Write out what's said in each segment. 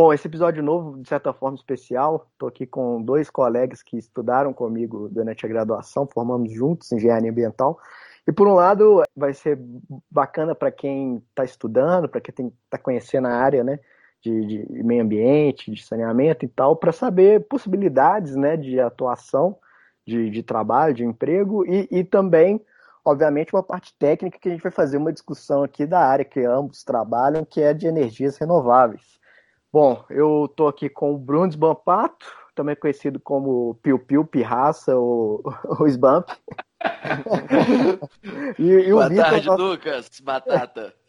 Bom, esse episódio novo, de certa forma especial, estou aqui com dois colegas que estudaram comigo durante a graduação, formamos juntos engenharia ambiental. E por um lado, vai ser bacana para quem está estudando, para quem está conhecendo a área, né, de, de, meio ambiente, de saneamento e tal, para saber possibilidades, né, de atuação, de, de trabalho, de emprego e, e também obviamente, uma parte técnica que a gente vai fazer uma discussão aqui da área que ambos trabalham, que é de energias renováveis. Bom, eu estou aqui com o Bruno Bampato, também conhecido como Piu Piu, Pirraça ou, ou Sbump. e, e Boa Victor, tarde, nosso... Lucas, batata.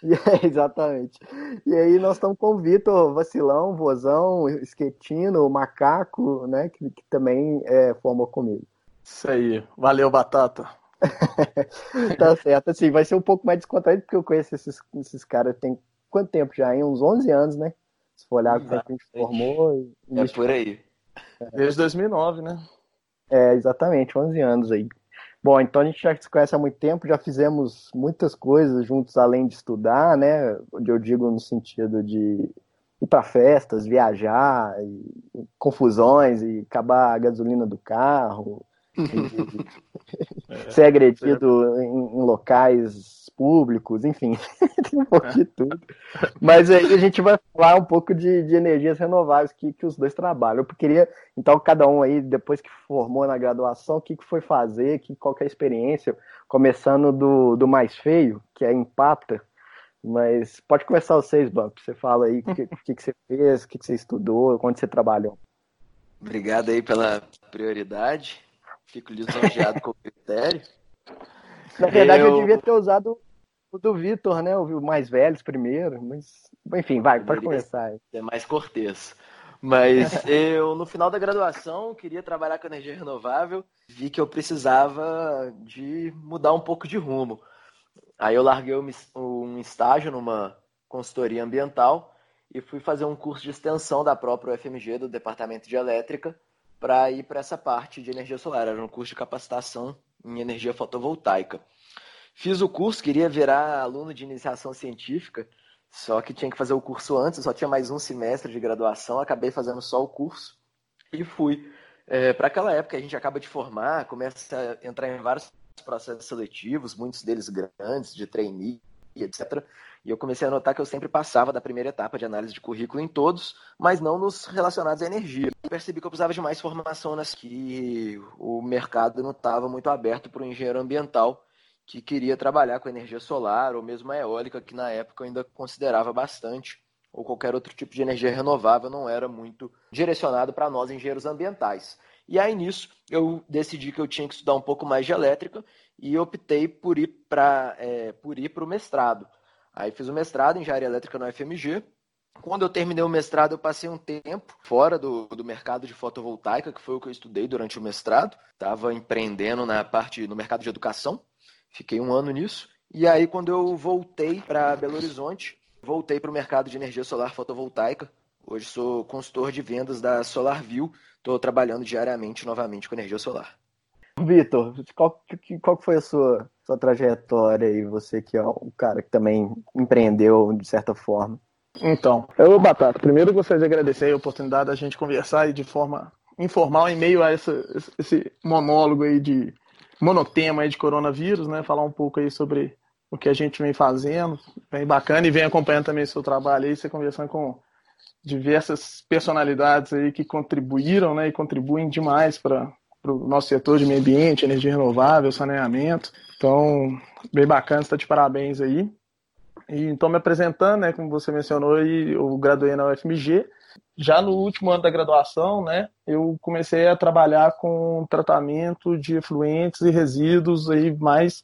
É, exatamente. E aí nós estamos com o Vitor Vacilão, Vozão, Esquetino, Macaco, né, que, que também é, formou comigo. Isso aí. Valeu, Batata. tá certo. Assim, vai ser um pouco mais descontraído, porque eu conheço esses, esses caras tem quanto tempo já? Em uns 11 anos, né? Se for olhar como a gente formou. É por aí. Desde 2009, né? É, exatamente, 11 anos aí. Bom, então a gente já se conhece há muito tempo, já fizemos muitas coisas juntos além de estudar, né? Eu digo no sentido de ir para festas, viajar, confusões e acabar a gasolina do carro, é, ser agredido em, em, locais públicos, enfim, tem um pouco de tudo. Mas aí a gente vai falar um pouco de, de energias renováveis que, que os dois trabalham. Eu queria, então, cada um aí, depois que formou na graduação, o que, que foi fazer, que, qual que é a experiência, começando do, do mais feio, que é empata. Mas pode começar vocês, Bump. Você fala aí o que, que, que você fez, o que, que você estudou, onde você trabalhou. Obrigado aí pela prioridade. Fico lisonjeado com o critério. Na verdade, eu... eu devia ter usado o do Vitor, né? O mais velhos primeiro, mas enfim, vai, pode começar. É mais cortês. Mas eu, no final da graduação, queria trabalhar com energia renovável, vi que eu precisava de mudar um pouco de rumo. Aí eu larguei um estágio numa consultoria ambiental e fui fazer um curso de extensão da própria UFMG, do Departamento de Elétrica, para ir para essa parte de energia solar. Era um curso de capacitação em energia fotovoltaica. Fiz o curso, queria virar aluno de iniciação científica, só que tinha que fazer o curso antes, só tinha mais um semestre de graduação, acabei fazendo só o curso e fui. É, para aquela época a gente acaba de formar, começa a entrar em vários processos seletivos, muitos deles grandes, de trainee, etc. E eu comecei a notar que eu sempre passava da primeira etapa de análise de currículo em todos, mas não nos relacionados à energia. Eu percebi que eu precisava de mais formação nas que o mercado não estava muito aberto para o engenheiro ambiental que queria trabalhar com energia solar ou mesmo a eólica, que na época eu ainda considerava bastante, ou qualquer outro tipo de energia renovável não era muito direcionado para nós engenheiros ambientais. E aí nisso eu decidi que eu tinha que estudar um pouco mais de elétrica e optei por ir para é, por ir para o mestrado. Aí fiz o mestrado em engenharia elétrica no FMG. Quando eu terminei o mestrado, eu passei um tempo fora do, do mercado de fotovoltaica, que foi o que eu estudei durante o mestrado. Estava empreendendo na parte no mercado de educação. Fiquei um ano nisso. E aí, quando eu voltei para Belo Horizonte, voltei para o mercado de energia solar fotovoltaica. Hoje sou consultor de vendas da SolarView. Estou trabalhando diariamente novamente com energia solar. Vitor, qual, qual foi a sua, sua trajetória e você que é um cara que também empreendeu de certa forma? Então, eu, Batata, primeiro gostaria de agradecer a oportunidade da gente conversar de forma informal em meio a essa, esse monólogo aí de monotema aí de coronavírus, né? Falar um pouco aí sobre o que a gente vem fazendo, bem bacana, e vem acompanhando também o seu trabalho aí, você conversando com diversas personalidades aí que contribuíram, né, e contribuem demais para o nosso setor de meio ambiente, energia renovável, saneamento. Então, bem bacana, está de parabéns aí. E, então, me apresentando, né, como você mencionou, eu graduei na UFMG. Já no último ano da graduação, né, eu comecei a trabalhar com tratamento de efluentes e resíduos aí mais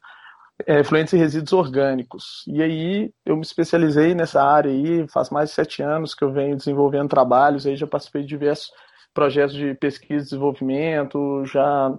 é, efluentes e resíduos orgânicos. E aí eu me especializei nessa área aí, faz mais de sete anos que eu venho desenvolvendo trabalhos, aí já participei de diversos projetos de pesquisa e desenvolvimento, já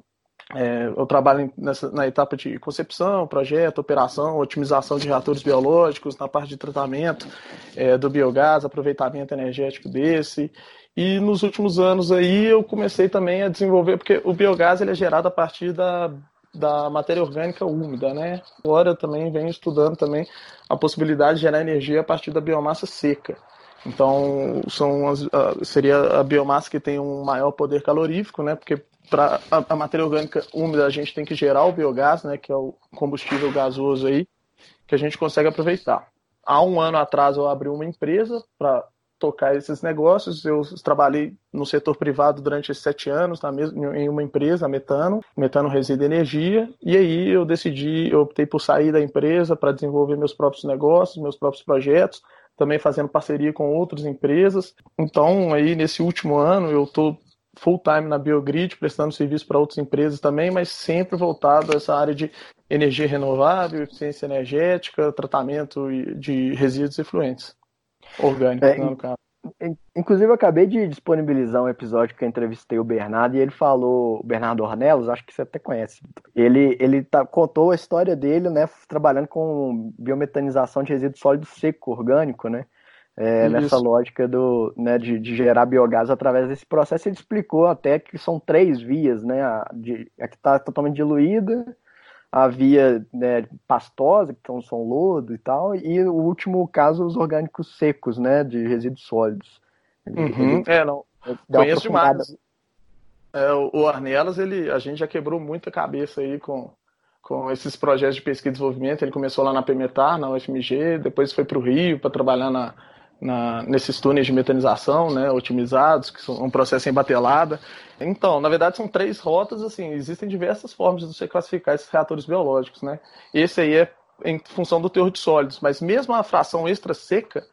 é, eu trabalho nessa, na etapa de concepção, projeto, operação, otimização de reatores biológicos, na parte de tratamento é, do biogás, aproveitamento energético desse. E nos últimos anos aí eu comecei também a desenvolver, porque o biogás ele é gerado a partir da, da matéria orgânica úmida, né? Agora também venho estudando também a possibilidade de gerar energia a partir da biomassa seca. Então, são as, seria a biomassa que tem um maior poder calorífico, né? Porque para a, a, matéria orgânica úmida a gente tem que gerar o biogás, né? Que é o combustível gasoso aí, que a gente consegue aproveitar. Há um ano atrás eu abri uma empresa para tocar esses negócios. Eu trabalhei no setor privado durante sete anos na mesma, em uma empresa, a Metano, Metano Resíduo Energia, e aí eu decidi, eu optei por sair da empresa para desenvolver meus próprios negócios, meus próprios projetos, também fazendo parceria com outras empresas. Então, aí nesse último ano eu estou full time na Biogrid, prestando serviço para outras empresas também, mas sempre voltado a essa área de energia renovável, eficiência energética, tratamento de resíduos efluentes orgânicos, é, né, no caso. Inclusive, eu acabei de disponibilizar um episódio que eu entrevistei o Bernardo e ele falou, o Bernardo Ornelos, acho que você até conhece. Ele, ele tá, contou a história dele, né, trabalhando com biometanização de resíduo sólido seco orgânico, né? É, nessa lógica do, né, de, de, gerar biogás através desse processo. Ele explicou até que são três vias, né? A, de, a que está totalmente diluída, a via né, pastosa, que são, são lodo e tal, e o último caso, os orgânicos secos, né, de resíduos sólidos. Uhum. É, não. Conheço demais. É, o Arnelas, ele, a gente já quebrou muita cabeça aí com, com esses projetos de pesquisa e desenvolvimento. Ele começou lá na PMETAR, na UFMG, depois foi para o Rio para trabalhar na, na, nesses túneis de metanização, né, otimizados, que são um processo em batelada. Então, na verdade, são três rotas, assim, existem diversas formas de você classificar esses reatores biológicos, né? Esse aí é em função do teor de sólidos, mas mesmo a fração extra seca,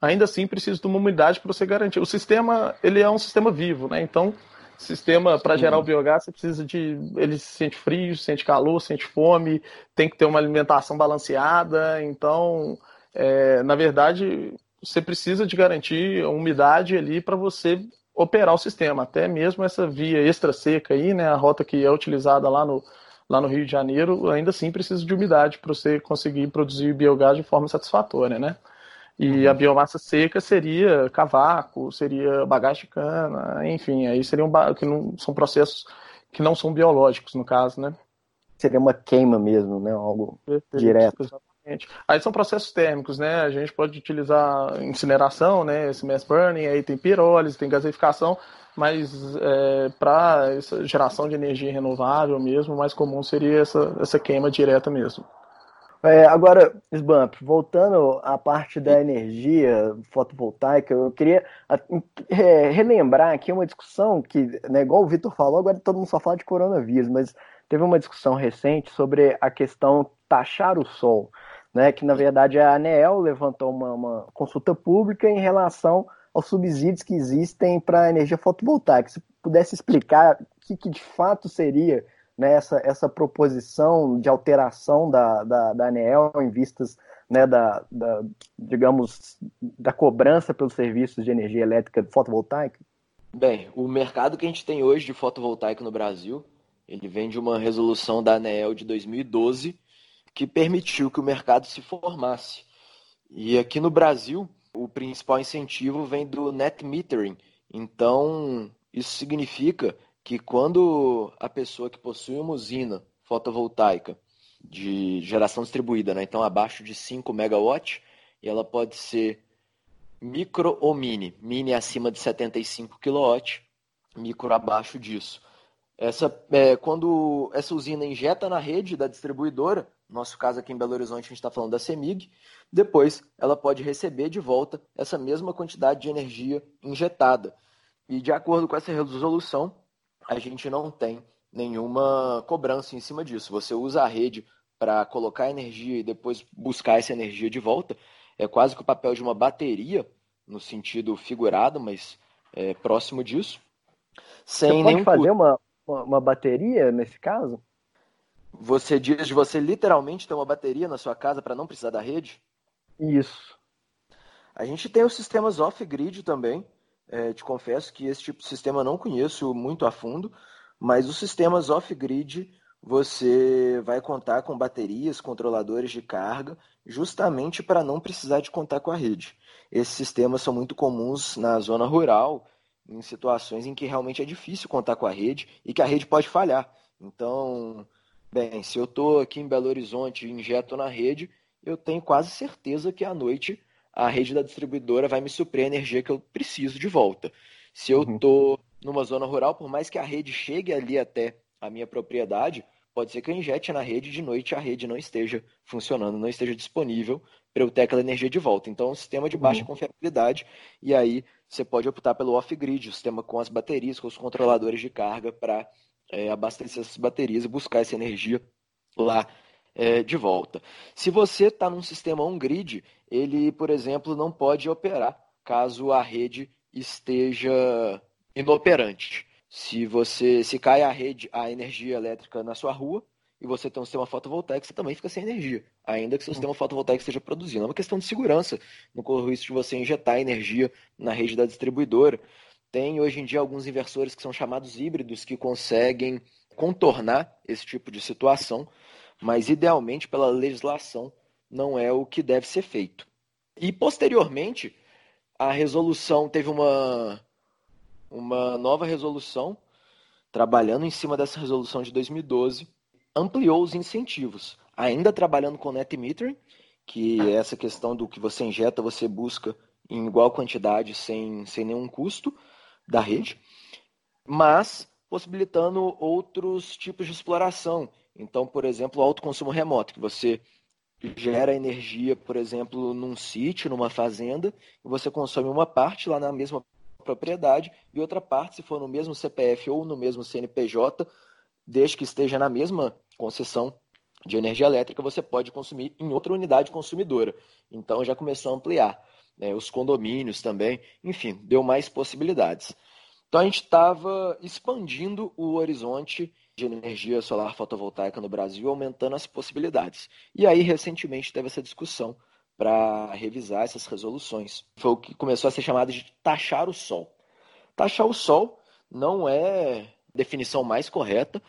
ainda assim precisa de uma umidade para você garantir. O sistema, ele é um sistema vivo, né? Então, sistema para gerar o biogás, você precisa de. Ele se sente frio, sente calor, sente fome, tem que ter uma alimentação balanceada. Então, é, na verdade, você precisa de garantir a umidade ali para você operar o sistema. Até mesmo essa via extra seca aí, né, a rota que é utilizada lá no, lá no Rio de Janeiro, ainda assim precisa de umidade para você conseguir produzir biogás de forma satisfatória, né? E uhum. a biomassa seca seria cavaco, seria bagagem de cana, enfim, aí seriam que não são processos que não são biológicos no caso, né? Seria uma queima mesmo, né? Algo Perfeito, direto. Exatamente. Aí são processos térmicos, né? A gente pode utilizar incineração, né? Esse mass burning, aí tem pirólise, tem gaseificação, mas é, para geração de energia renovável mesmo, o mais comum seria essa, essa queima direta mesmo. É, agora, Sbamp, voltando à parte da energia fotovoltaica, eu queria é, relembrar aqui uma discussão que, né, igual o Vitor falou, agora todo mundo só fala de coronavírus, mas teve uma discussão recente sobre a questão taxar o sol né, que na verdade a ANEEL levantou uma, uma consulta pública em relação aos subsídios que existem para a energia fotovoltaica. Se pudesse explicar o que, que de fato seria né, essa, essa proposição de alteração da, da, da ANEEL em vistas né, da, da, digamos, da cobrança pelos serviços de energia elétrica fotovoltaica? Bem, o mercado que a gente tem hoje de fotovoltaico no Brasil, ele vem de uma resolução da ANEEL de 2012, que permitiu que o mercado se formasse. E aqui no Brasil, o principal incentivo vem do net metering. Então, isso significa que quando a pessoa que possui uma usina fotovoltaica de geração distribuída, né? então abaixo de 5 megawatts, e ela pode ser micro ou mini. Mini acima de 75 kW, micro abaixo disso. Essa, é, quando essa usina injeta na rede da distribuidora, no nosso caso aqui em Belo Horizonte a gente está falando da CEMIG, depois ela pode receber de volta essa mesma quantidade de energia injetada. E de acordo com essa resolução, a gente não tem nenhuma cobrança em cima disso. Você usa a rede para colocar energia e depois buscar essa energia de volta. É quase que o papel de uma bateria, no sentido figurado, mas é, próximo disso. Sem Você pode fazer uma, uma bateria nesse caso? Você diz de você literalmente ter uma bateria na sua casa para não precisar da rede? Isso. A gente tem os sistemas off-grid também. É, te confesso que esse tipo de sistema eu não conheço muito a fundo, mas os sistemas off-grid você vai contar com baterias, controladores de carga, justamente para não precisar de contar com a rede. Esses sistemas são muito comuns na zona rural em situações em que realmente é difícil contar com a rede e que a rede pode falhar. Então, bem, se eu estou aqui em Belo Horizonte e injeto na rede, eu tenho quase certeza que à noite a rede da distribuidora vai me suprir a energia que eu preciso de volta. Se eu estou uhum. numa zona rural, por mais que a rede chegue ali até a minha propriedade, pode ser que eu injete na rede de noite a rede não esteja funcionando, não esteja disponível para eu ter aquela energia de volta. Então, é um sistema de baixa uhum. confiabilidade, e aí você pode optar pelo off-grid, o sistema com as baterias, com os controladores de carga para é, abastecer essas baterias e buscar essa energia lá é, de volta. Se você está num sistema on-grid, ele, por exemplo, não pode operar caso a rede esteja inoperante. Se você se cai a rede, a energia elétrica na sua rua e você tem um sistema fotovoltaico, você também fica sem energia, ainda que seu sistema fotovoltaico esteja produzindo. É uma questão de segurança, não corre o risco de você injetar energia na rede da distribuidora. Tem hoje em dia alguns inversores que são chamados híbridos que conseguem contornar esse tipo de situação, mas idealmente pela legislação não é o que deve ser feito. E posteriormente, a resolução teve uma uma nova resolução, trabalhando em cima dessa resolução de 2012, ampliou os incentivos, ainda trabalhando com net metering, que é essa questão do que você injeta, você busca em igual quantidade sem, sem nenhum custo da rede, mas possibilitando outros tipos de exploração. Então, por exemplo, o autoconsumo remoto, que você gera energia, por exemplo, num sítio, numa fazenda, e você consome uma parte lá na mesma propriedade e outra parte, se for no mesmo CPF ou no mesmo CNPJ, desde que esteja na mesma concessão de energia elétrica, você pode consumir em outra unidade consumidora. Então já começou a ampliar. Né, os condomínios também, enfim, deu mais possibilidades. Então a gente estava expandindo o horizonte de energia solar fotovoltaica no Brasil, aumentando as possibilidades. E aí, recentemente, teve essa discussão para revisar essas resoluções. Foi o que começou a ser chamado de taxar o sol. Taxar o sol não é definição mais correta.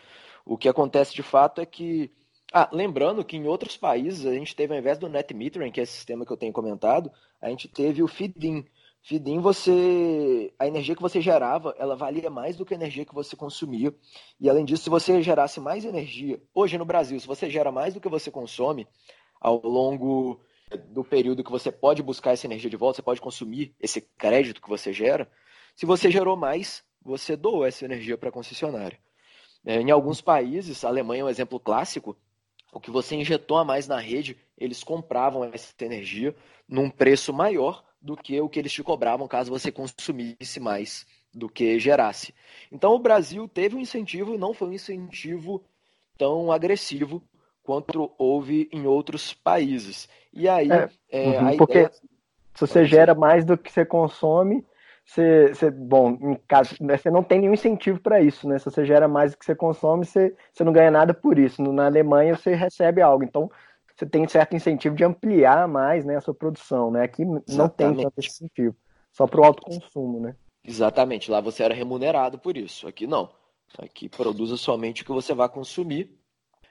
O que acontece de fato é que. Ah, lembrando que em outros países a gente teve, ao invés do net metering, que é esse sistema que eu tenho comentado, a gente teve o feed-in. Feed-in, você. A energia que você gerava, ela valia mais do que a energia que você consumia. E além disso, se você gerasse mais energia, hoje no Brasil, se você gera mais do que você consome, ao longo do período que você pode buscar essa energia de volta, você pode consumir esse crédito que você gera. Se você gerou mais, você doou essa energia para a concessionária. É, em alguns países, a Alemanha é um exemplo clássico, o que você injetou a mais na rede, eles compravam essa energia num preço maior do que o que eles te cobravam caso você consumisse mais do que gerasse. Então o Brasil teve um incentivo, não foi um incentivo tão agressivo quanto houve em outros países. E aí, é, é, uhum, porque ideia... se você gera mais do que você consome, você, você bom, em caso, né, você não tem nenhum incentivo para isso, né? Se você gera mais do que você consome, você, você não ganha nada por isso. Na Alemanha você recebe algo, então você tem certo incentivo de ampliar mais né, a sua produção, né? Aqui Exatamente. não tem tanto incentivo, só para o alto consumo, né? Exatamente, lá você era remunerado por isso, aqui não. Aqui produza somente o que você vai consumir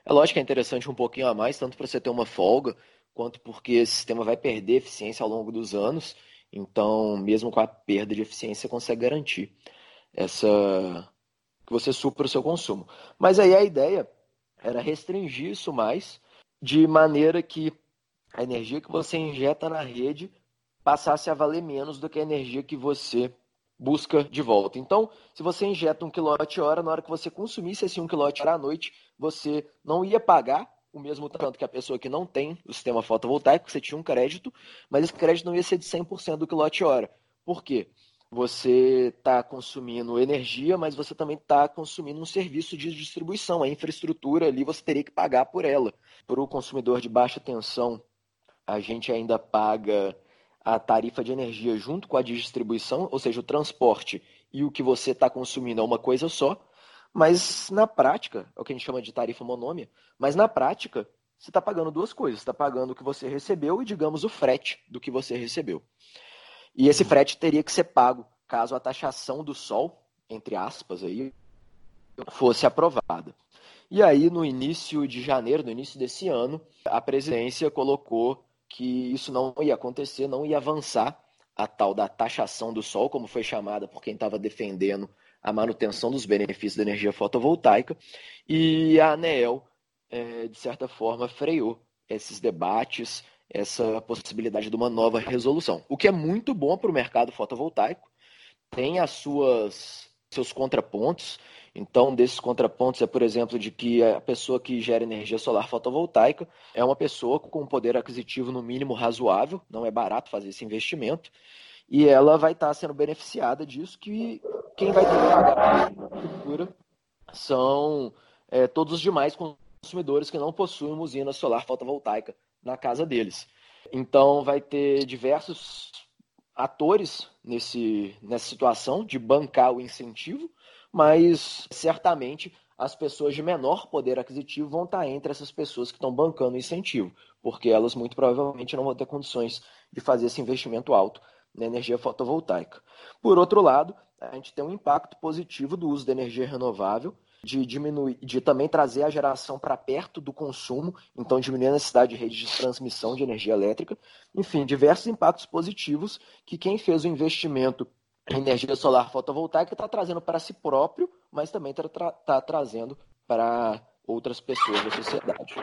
é lógico que é interessante um pouquinho a mais, tanto para você ter uma folga, quanto porque esse sistema vai perder eficiência ao longo dos anos. Então, mesmo com a perda de eficiência, você consegue garantir essa que você supra o seu consumo. Mas aí a ideia era restringir isso mais, de maneira que a energia que você injeta na rede passasse a valer menos do que a energia que você busca de volta. Então, se você injeta um quilowatt-hora, na hora que você consumisse esse um quilowatt-hora à noite, você não ia pagar o mesmo tanto que a pessoa que não tem o sistema fotovoltaico, você tinha um crédito, mas esse crédito não ia ser de 100% do quilowatt-hora. Por quê? Você está consumindo energia, mas você também está consumindo um serviço de distribuição. A infraestrutura ali você teria que pagar por ela. Para o consumidor de baixa tensão, a gente ainda paga a tarifa de energia junto com a de distribuição, ou seja, o transporte e o que você está consumindo é uma coisa só, mas na prática, é o que a gente chama de tarifa monômia, mas na prática você está pagando duas coisas, está pagando o que você recebeu e, digamos, o frete do que você recebeu. E esse frete teria que ser pago caso a taxação do sol, entre aspas, aí, fosse aprovada. E aí, no início de janeiro, no início desse ano, a presidência colocou que isso não ia acontecer, não ia avançar a tal da taxação do sol, como foi chamada por quem estava defendendo a manutenção dos benefícios da energia fotovoltaica, e a ANEEL, é, de certa forma, freou esses debates, essa possibilidade de uma nova resolução. O que é muito bom para o mercado fotovoltaico, tem as suas seus contrapontos. Então, desses contrapontos é, por exemplo, de que a pessoa que gera energia solar fotovoltaica é uma pessoa com um poder aquisitivo no mínimo razoável, não é barato fazer esse investimento, e ela vai estar sendo beneficiada disso, que quem vai ter que pagar a são é, todos os demais consumidores que não possuem usina solar fotovoltaica na casa deles. Então vai ter diversos atores nesse, nessa situação de bancar o incentivo, mas certamente as pessoas de menor poder aquisitivo vão estar entre essas pessoas que estão bancando o incentivo, porque elas muito provavelmente não vão ter condições de fazer esse investimento alto na energia fotovoltaica. Por outro lado, a gente tem um impacto positivo do uso da energia renovável, de diminuir, de também trazer a geração para perto do consumo, então diminuir a necessidade de rede de transmissão de energia elétrica. Enfim, diversos impactos positivos que quem fez o investimento em energia solar fotovoltaica está trazendo para si próprio, mas também está tra tá trazendo para outras pessoas da sociedade.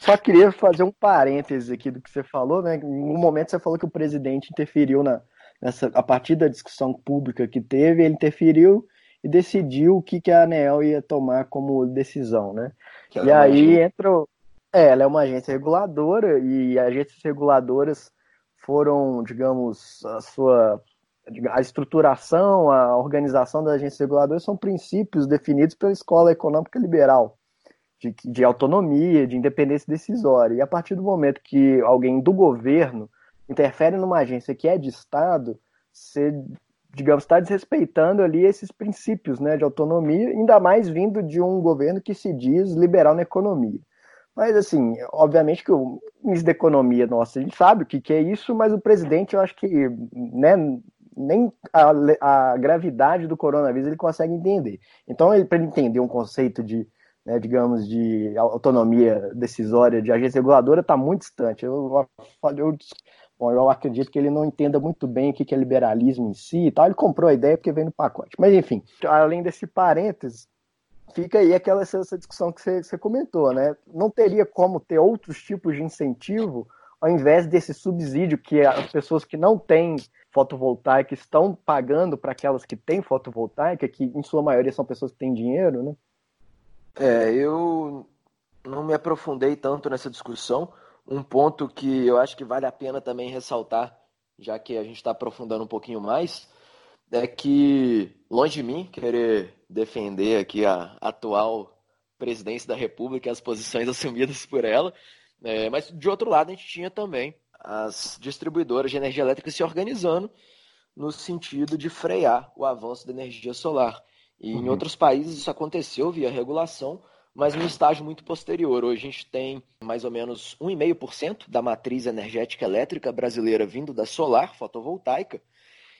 Só queria fazer um parêntese aqui do que você falou, né? Em um momento você falou que o presidente interferiu na, nessa, a partir da discussão pública que teve, ele interferiu e decidiu o que, que a ANEEL ia tomar como decisão, né? Que e aí entra. É, ela é uma agência reguladora e agências reguladoras foram, digamos, a sua a estruturação, a organização das agências reguladoras são princípios definidos pela escola econômica liberal, de, de autonomia, de independência decisória. E a partir do momento que alguém do governo interfere numa agência que é de Estado, você digamos, está desrespeitando ali esses princípios né, de autonomia, ainda mais vindo de um governo que se diz liberal na economia. Mas, assim, obviamente que o ministro da Economia, nossa, ele sabe o que, que é isso, mas o presidente, eu acho que né, nem a, a gravidade do coronavírus ele consegue entender. Então, para ele entender um conceito de, né, digamos, de autonomia decisória de agência reguladora, está muito distante. Eu, eu, Bom, eu acredito que ele não entenda muito bem o que é liberalismo em si e tal. Ele comprou a ideia porque veio no pacote. Mas, enfim, além desse parênteses, fica aí aquela essa discussão que você, você comentou, né? Não teria como ter outros tipos de incentivo ao invés desse subsídio que as pessoas que não têm fotovoltaica estão pagando para aquelas que têm fotovoltaica, que em sua maioria são pessoas que têm dinheiro, né? É, eu não me aprofundei tanto nessa discussão, um ponto que eu acho que vale a pena também ressaltar, já que a gente está aprofundando um pouquinho mais, é que, longe de mim querer defender aqui a atual presidência da República e as posições assumidas por ela, é, mas de outro lado a gente tinha também as distribuidoras de energia elétrica se organizando no sentido de frear o avanço da energia solar. E uhum. em outros países isso aconteceu via regulação, mas num estágio muito posterior. Hoje a gente tem mais ou menos 1,5% da matriz energética elétrica brasileira vindo da solar fotovoltaica,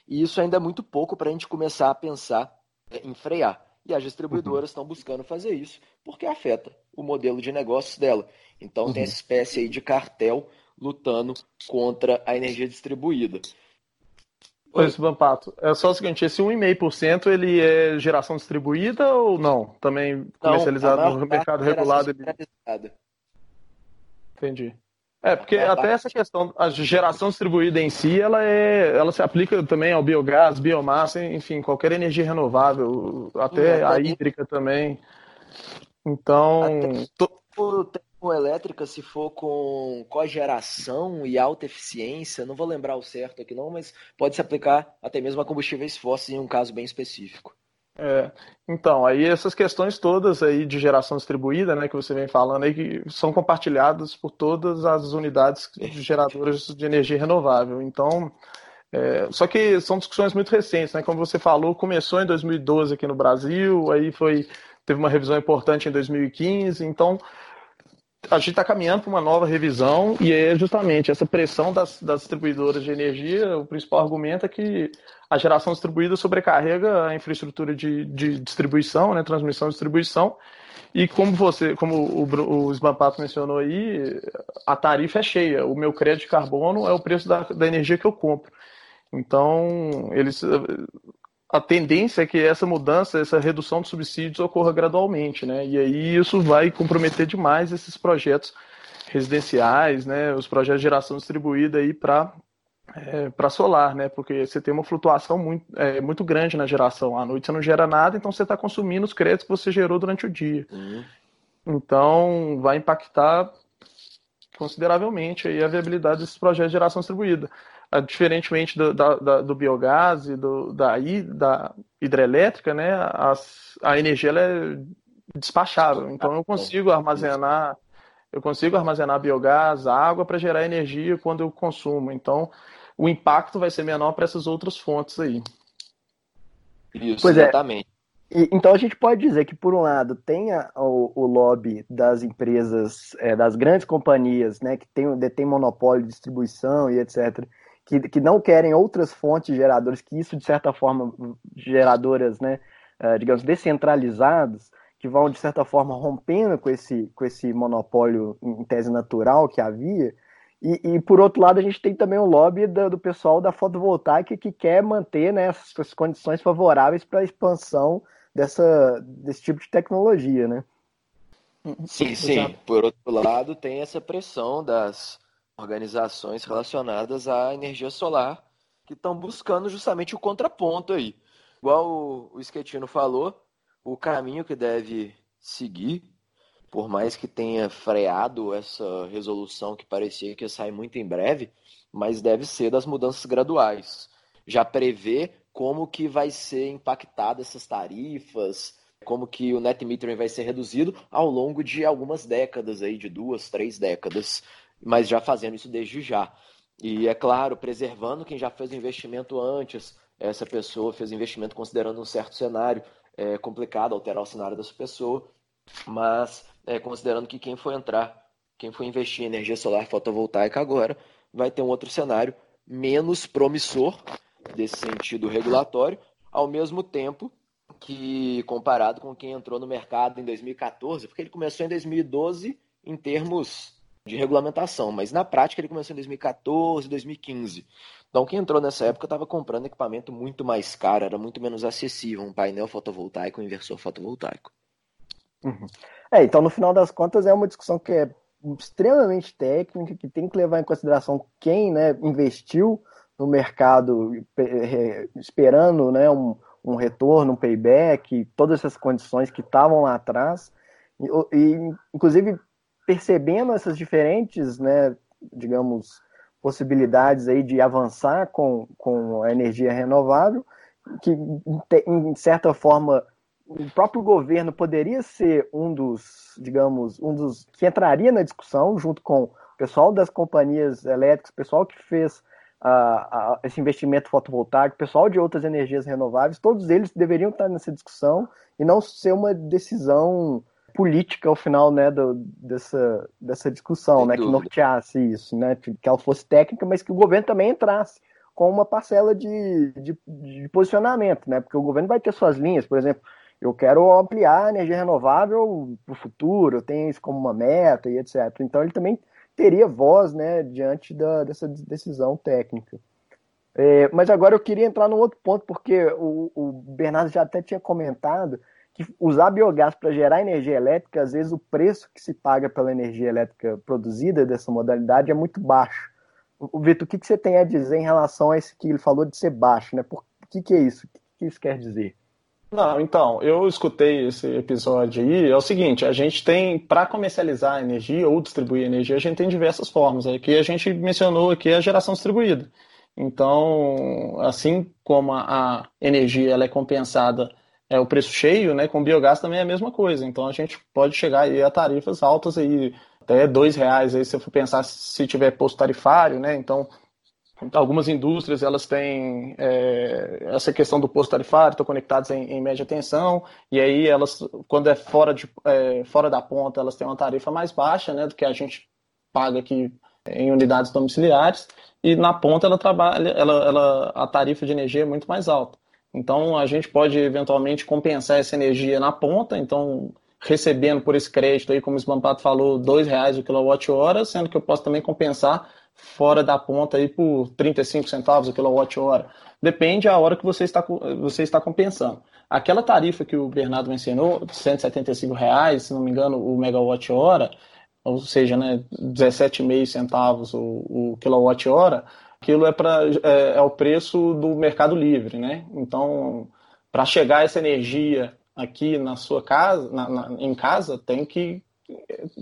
e isso ainda é muito pouco para a gente começar a pensar em frear. E as distribuidoras estão uhum. buscando fazer isso porque afeta o modelo de negócios dela. Então uhum. tem essa espécie aí de cartel lutando contra a energia distribuída. Pois, Vampato, é só o seguinte, esse 1,5% ele é geração distribuída ou não? Também comercializado não, no mercado regulado? Ele... Entendi. É, porque até essa questão, a geração distribuída em si, ela, é, ela se aplica também ao biogás, biomassa, enfim, qualquer energia renovável, até a hídrica também. Então... Até elétrica, se for com cogeração e alta eficiência, não vou lembrar o certo aqui não, mas pode se aplicar até mesmo a combustíveis fósseis em um caso bem específico. É, então, aí essas questões todas aí de geração distribuída, né, que você vem falando aí, que são compartilhadas por todas as unidades geradoras de energia renovável. Então, é, só que são discussões muito recentes, né? Como você falou, começou em 2012 aqui no Brasil, aí foi teve uma revisão importante em 2015, então a gente está caminhando para uma nova revisão e é justamente essa pressão das, das, distribuidoras de energia. O principal argumento é que a geração distribuída sobrecarrega a infraestrutura de, de distribuição, né, transmissão e distribuição. E como você, como o, o Sbampato mencionou aí, a tarifa é cheia. O meu crédito de carbono é o preço da, da energia que eu compro. Então, eles a tendência é que essa mudança, essa redução de subsídios ocorra gradualmente, né? E aí isso vai comprometer demais esses projetos residenciais, né, os projetos de geração distribuída aí para é, para solar, né? Porque você tem uma flutuação muito, é, muito grande na geração. À noite você não gera nada, então você está consumindo os créditos que você gerou durante o dia. Uhum. Então vai impactar consideravelmente aí a viabilidade desses projetos de geração distribuída. Diferentemente do, da, da, do biogás e do, da, da hidrelétrica, né? As, a energia ela é despachável. Então eu consigo armazenar eu consigo armazenar biogás, água para gerar energia quando eu consumo. Então, o impacto vai ser menor para essas outras fontes aí. Isso, pois é. exatamente. É. E, então a gente pode dizer que, por um lado, tem a, o, o, lobby das empresas, é, das grandes companhias, né, que tem, detém monopólio de distribuição e etc., que, que não querem outras fontes geradoras, que isso, de certa forma, geradoras, né, uh, digamos, descentralizadas, que vão, de certa forma, rompendo com esse, com esse monopólio em tese natural que havia, e, e, por outro lado, a gente tem também o lobby do, do pessoal da fotovoltaica que quer manter né, essas condições favoráveis para a expansão dessa, desse tipo de tecnologia, né? Sim, sim. Por outro lado, tem essa pressão das organizações relacionadas à energia solar que estão buscando justamente o contraponto aí. Igual o, o Schettino falou, o caminho que deve seguir por mais que tenha freado essa resolução que parecia que ia sair muito em breve, mas deve ser das mudanças graduais. Já prevê como que vai ser impactada essas tarifas, como que o net metering vai ser reduzido ao longo de algumas décadas aí, de duas, três décadas, mas já fazendo isso desde já. E é claro, preservando quem já fez o investimento antes, essa pessoa fez investimento considerando um certo cenário, é complicado alterar o cenário dessa pessoa, mas é, considerando que quem for entrar, quem for investir em energia solar fotovoltaica agora, vai ter um outro cenário menos promissor desse sentido regulatório, ao mesmo tempo que comparado com quem entrou no mercado em 2014, porque ele começou em 2012 em termos de regulamentação, mas na prática ele começou em 2014, 2015. Então quem entrou nessa época estava comprando equipamento muito mais caro, era muito menos acessível um painel fotovoltaico, um inversor fotovoltaico. Uhum. É, então no final das contas é uma discussão que é extremamente técnica, que tem que levar em consideração quem né, investiu no mercado esperando né, um, um retorno, um payback, todas essas condições que estavam lá atrás, e, e, inclusive percebendo essas diferentes, né, digamos, possibilidades aí de avançar com, com a energia renovável, que em certa forma o próprio governo poderia ser um dos, digamos, um dos que entraria na discussão, junto com o pessoal das companhias elétricas, o pessoal que fez esse investimento fotovoltaico, pessoal de outras energias renováveis, todos eles deveriam estar nessa discussão e não ser uma decisão política ao final né, do, dessa, dessa discussão, né, que norteasse isso, né, que ela fosse técnica, mas que o governo também entrasse com uma parcela de, de, de posicionamento, né, porque o governo vai ter suas linhas, por exemplo, eu quero ampliar a energia renovável para o futuro, eu tenho isso como uma meta e etc. Então ele também teria voz né, diante da, dessa decisão técnica. É, mas agora eu queria entrar num outro ponto, porque o, o Bernardo já até tinha comentado que usar biogás para gerar energia elétrica, às vezes o preço que se paga pela energia elétrica produzida dessa modalidade é muito baixo. O Vitor, o que, que você tem a dizer em relação a esse que ele falou de ser baixo? Né? Por que, que é isso? O que isso quer dizer? Não, então, eu escutei esse episódio aí. É o seguinte: a gente tem, para comercializar energia ou distribuir energia, a gente tem diversas formas. Aqui a gente mencionou aqui a geração distribuída. Então, assim como a, energia ela é compensada é o preço cheio, né? Com biogás também é a mesma coisa. Então a gente pode chegar aí a tarifas altas aí, até dois reais aí se eu for pensar se tiver posto tarifário, né? Então algumas indústrias elas têm é, essa questão do posto tarifário, estão conectadas em, em, média tensão, e aí elas, quando é fora, de, é, fora da ponta, elas têm uma tarifa mais baixa né, do que a gente paga aqui em unidades domiciliares, e na ponta ela trabalha, ela, ela, a tarifa de energia é muito mais alta. Então a gente pode eventualmente compensar essa energia na ponta, então recebendo por esse crédito aí, como o Smampato falou, R$ reais o quilowatt-hora, sendo que eu posso também compensar fora da ponta aí por 35 centavos o quilowatt-hora. Depende a hora que você está, você está compensando. Aquela tarifa que o Bernardo mencionou, 175 reais, se não me engano, o megawatt-hora, ou seja, né, 17,5 centavos o, o quilowatt-hora, aquilo é, pra, é, é o preço do mercado livre, né? Então, para chegar essa energia aqui na sua casa, na, na, em casa, tem que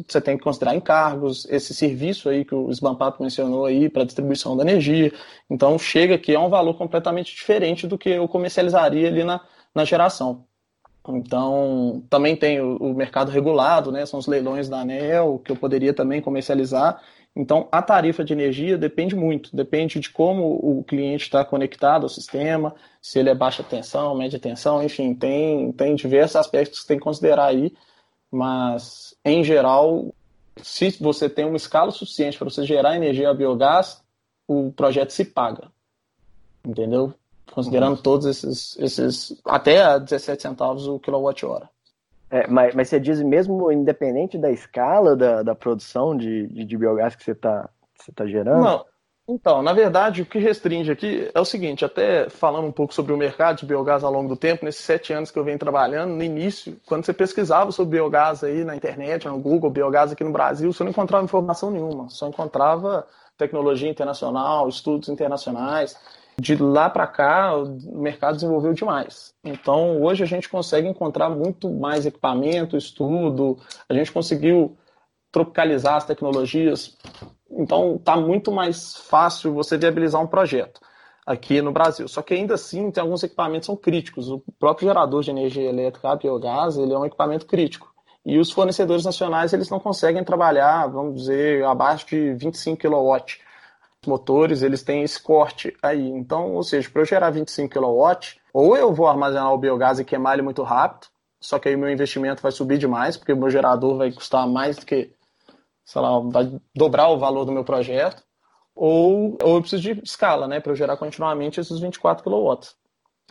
você tem que considerar encargos, esse serviço aí que o Sbampato mencionou aí para distribuição da energia. Então chega aqui a um valor completamente diferente do que eu comercializaria ali na, na geração. Então também tem o, o mercado regulado, né? São os leilões da ANEL que eu poderia também comercializar. Então a tarifa de energia depende muito, depende de como o cliente está conectado ao sistema, se ele é baixa tensão, média tensão, enfim, tem, tem diversos aspectos que tem que considerar aí mas em geral, se você tem uma escala suficiente para você gerar energia a biogás, o projeto se paga. Entendeu? Considerando uhum. todos esses, esses. até a 17 centavos o quilowatt-hora. É, mas, mas você diz mesmo independente da escala da, da produção de, de, de biogás que você está tá gerando? Não, então, na verdade, o que restringe aqui é o seguinte, até falando um pouco sobre o mercado de biogás ao longo do tempo, nesses sete anos que eu venho trabalhando, no início, quando você pesquisava sobre biogás aí na internet, no Google, biogás aqui no Brasil, você não encontrava informação nenhuma, só encontrava tecnologia internacional, estudos internacionais. De lá para cá, o mercado desenvolveu demais. Então, hoje a gente consegue encontrar muito mais equipamento, estudo, a gente conseguiu tropicalizar as tecnologias então está muito mais fácil você viabilizar um projeto aqui no Brasil. Só que ainda assim tem alguns equipamentos que são críticos. O próprio gerador de energia elétrica biogás ele é um equipamento crítico. E os fornecedores nacionais eles não conseguem trabalhar, vamos dizer, abaixo de 25 kW. Motores eles têm esse corte aí. Então, ou seja, para eu gerar 25 kW, ou eu vou armazenar o biogás e queimar ele muito rápido, só que aí o meu investimento vai subir demais, porque o meu gerador vai custar mais do que sei lá, vai dobrar o valor do meu projeto, ou, ou eu preciso de escala, né, para eu gerar continuamente esses 24 kW.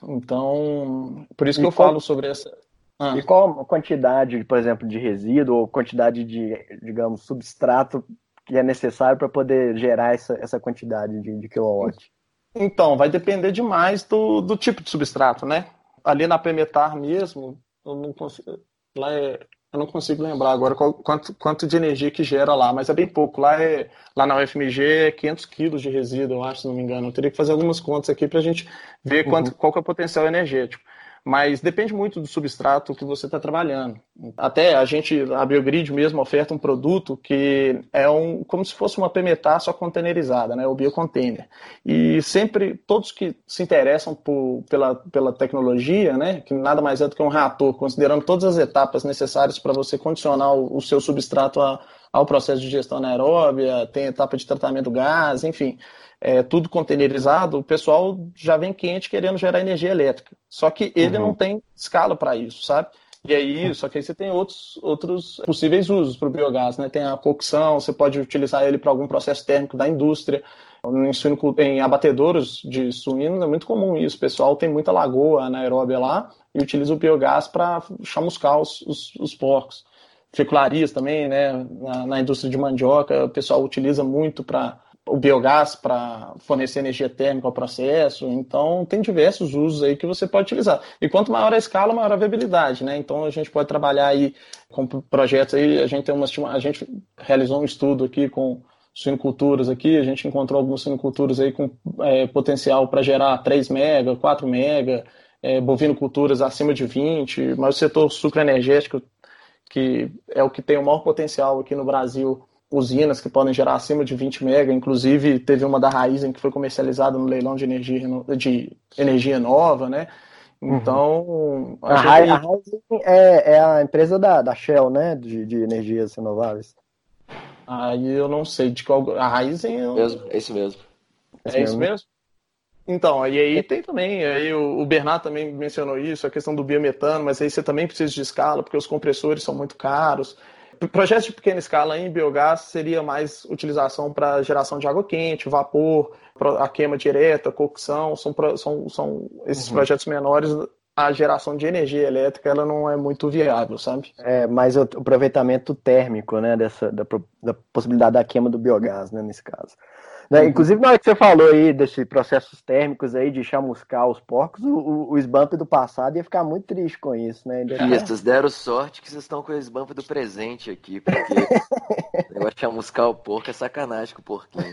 Então, por isso que e eu qual, falo sobre essa. Ah. E qual a quantidade, por exemplo, de resíduo ou quantidade de, digamos, substrato que é necessário para poder gerar essa, essa quantidade de, de kilowatt? Então, vai depender demais do, do tipo de substrato, né? Ali na Pemetar mesmo, eu não consigo, lá é eu não consigo lembrar agora qual, quanto, quanto de energia que gera lá, mas é bem pouco. Lá, é, lá na UFMG é 500 quilos de resíduo, eu acho, se não me engano. Eu teria que fazer algumas contas aqui para a gente ver quanto, uhum. qual é o potencial energético mas depende muito do substrato que você está trabalhando. Até a gente, a Biogrid mesmo oferta um produto que é um como se fosse uma PMTA só containerizada, né, o biocontainer. E sempre todos que se interessam por, pela, pela tecnologia, né, que nada mais é do que um reator, considerando todas as etapas necessárias para você condicionar o, o seu substrato a, ao processo de gestão anaeróbia, tem etapa de tratamento do gás, enfim é, tudo containerizado, o pessoal já vem quente querendo gerar energia elétrica. Só que ele uhum. não tem escala para isso, sabe? E aí, só que aí você tem outros, outros possíveis usos para o biogás, né? Tem a cocção, você pode utilizar ele para algum processo térmico da indústria. Em, suíno, em abatedouros de suíno é muito comum isso. O pessoal tem muita lagoa anaeróbia lá e utiliza o biogás para chamuscar os, os, os porcos. Fecularias também, né? Na, na indústria de mandioca, o pessoal utiliza muito para o biogás para fornecer energia térmica ao processo. Então, tem diversos usos aí que você pode utilizar. E quanto maior a escala, maior a viabilidade, né? Então, a gente pode trabalhar aí com projetos aí, a gente tem uma a gente realizou um estudo aqui com suinoculturas aqui, a gente encontrou algumas suinoculturas aí com é, potencial para gerar 3 mega, 4 mega, é, bovinoculturas acima de 20, mas o setor sucroenergético, que é o que tem o maior potencial aqui no Brasil, usinas que podem gerar acima de 20 mega, inclusive teve uma da Raizen que foi comercializada no leilão de energia, de energia nova, né? Uhum. Então, uhum. a, a, Raizen é, é, a empresa da, da Shell, né? De, de energias renováveis. Aí eu não sei de qual. A Raizen. Eu... Mesmo, é isso mesmo. É, isso mesmo? Então, e aí tem também, aí o, o Bernardo também mencionou isso, a questão do biometano, mas aí você também precisa de escala, porque os compressores são muito caros. Projetos de pequena escala em biogás seria mais utilização para geração de água quente, vapor, a queima direta, cocção, são, são, são esses uhum. projetos menores, a geração de energia elétrica ela não é muito viável, sabe? É, mas o aproveitamento térmico, né, dessa, da, da possibilidade da queima do biogás, né, nesse caso. Né? Uhum. Inclusive, na hora que você falou aí desses processos térmicos aí de chamuscar os porcos, o, o, o do passado ia ficar muito triste com isso, né? Ainda isso, vocês deram sorte que vocês estão com o Sbump do presente aqui, porque o negócio de chamuscar o porco é sacanagem com o porquinho.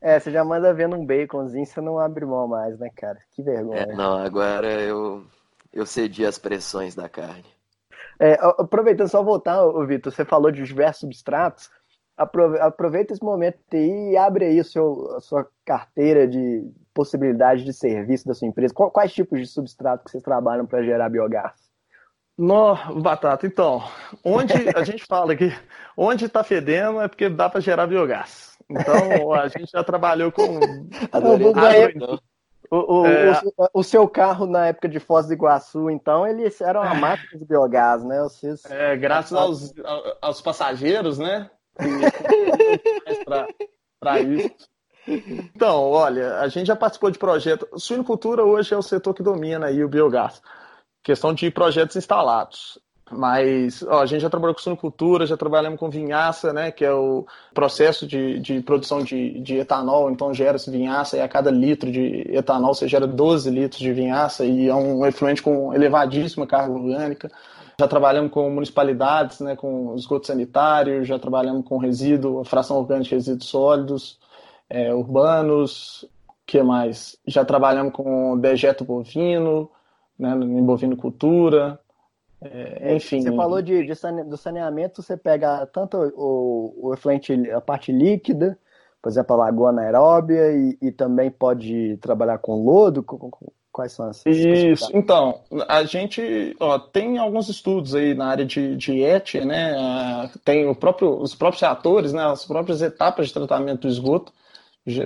É, você já manda vendo um baconzinho, você não abre mão mais, né, cara? Que vergonha. É, não, agora eu, eu cedi as pressões da carne. É, aproveitando só voltar, Vitor, você falou de diversos substratos aproveita esse momento aí e abre aí seu, a sua carteira de possibilidade de serviço da sua empresa. Quais tipos de substrato que vocês trabalham para gerar biogás? No, Batata, então, onde a gente fala que onde está fedendo é porque dá para gerar biogás. Então, a gente já trabalhou com. O, o, é... o, o, seu carro na época de Foz do Iguaçu, então, eles eram uma máquina de biogás, né? Vocês... É, graças aos, aos passageiros, né? Para isso. Então, olha, a gente já participou de projetos. Suinocultura hoje é o setor que domina aí o biogás. Questão de projetos instalados. Mas ó, a gente já trabalhou com suinocultura, já trabalhamos com vinhaça, né, que é o processo de, de produção de, de etanol. Então gera-se vinhaça e a cada litro de etanol você gera 12 litros de vinhaça e é um efluente com elevadíssima carga orgânica. Já trabalhamos com municipalidades, né, com esgoto sanitário, já trabalhamos com resíduo, fração orgânica de resíduos sólidos, é, urbanos, que mais? Já trabalhamos com dejeto bovino, né, em bovinocultura, é, enfim. Você falou de, de sane, do saneamento, você pega tanto o, o efluente, a parte líquida, por exemplo, a lagoa anaeróbia, e, e também pode trabalhar com lodo, com, com, Quais são essas? Isso, então, a gente ó, tem alguns estudos aí na área de, de ET, né? Tem o próprio, os próprios reatores, né? As próprias etapas de tratamento do esgoto.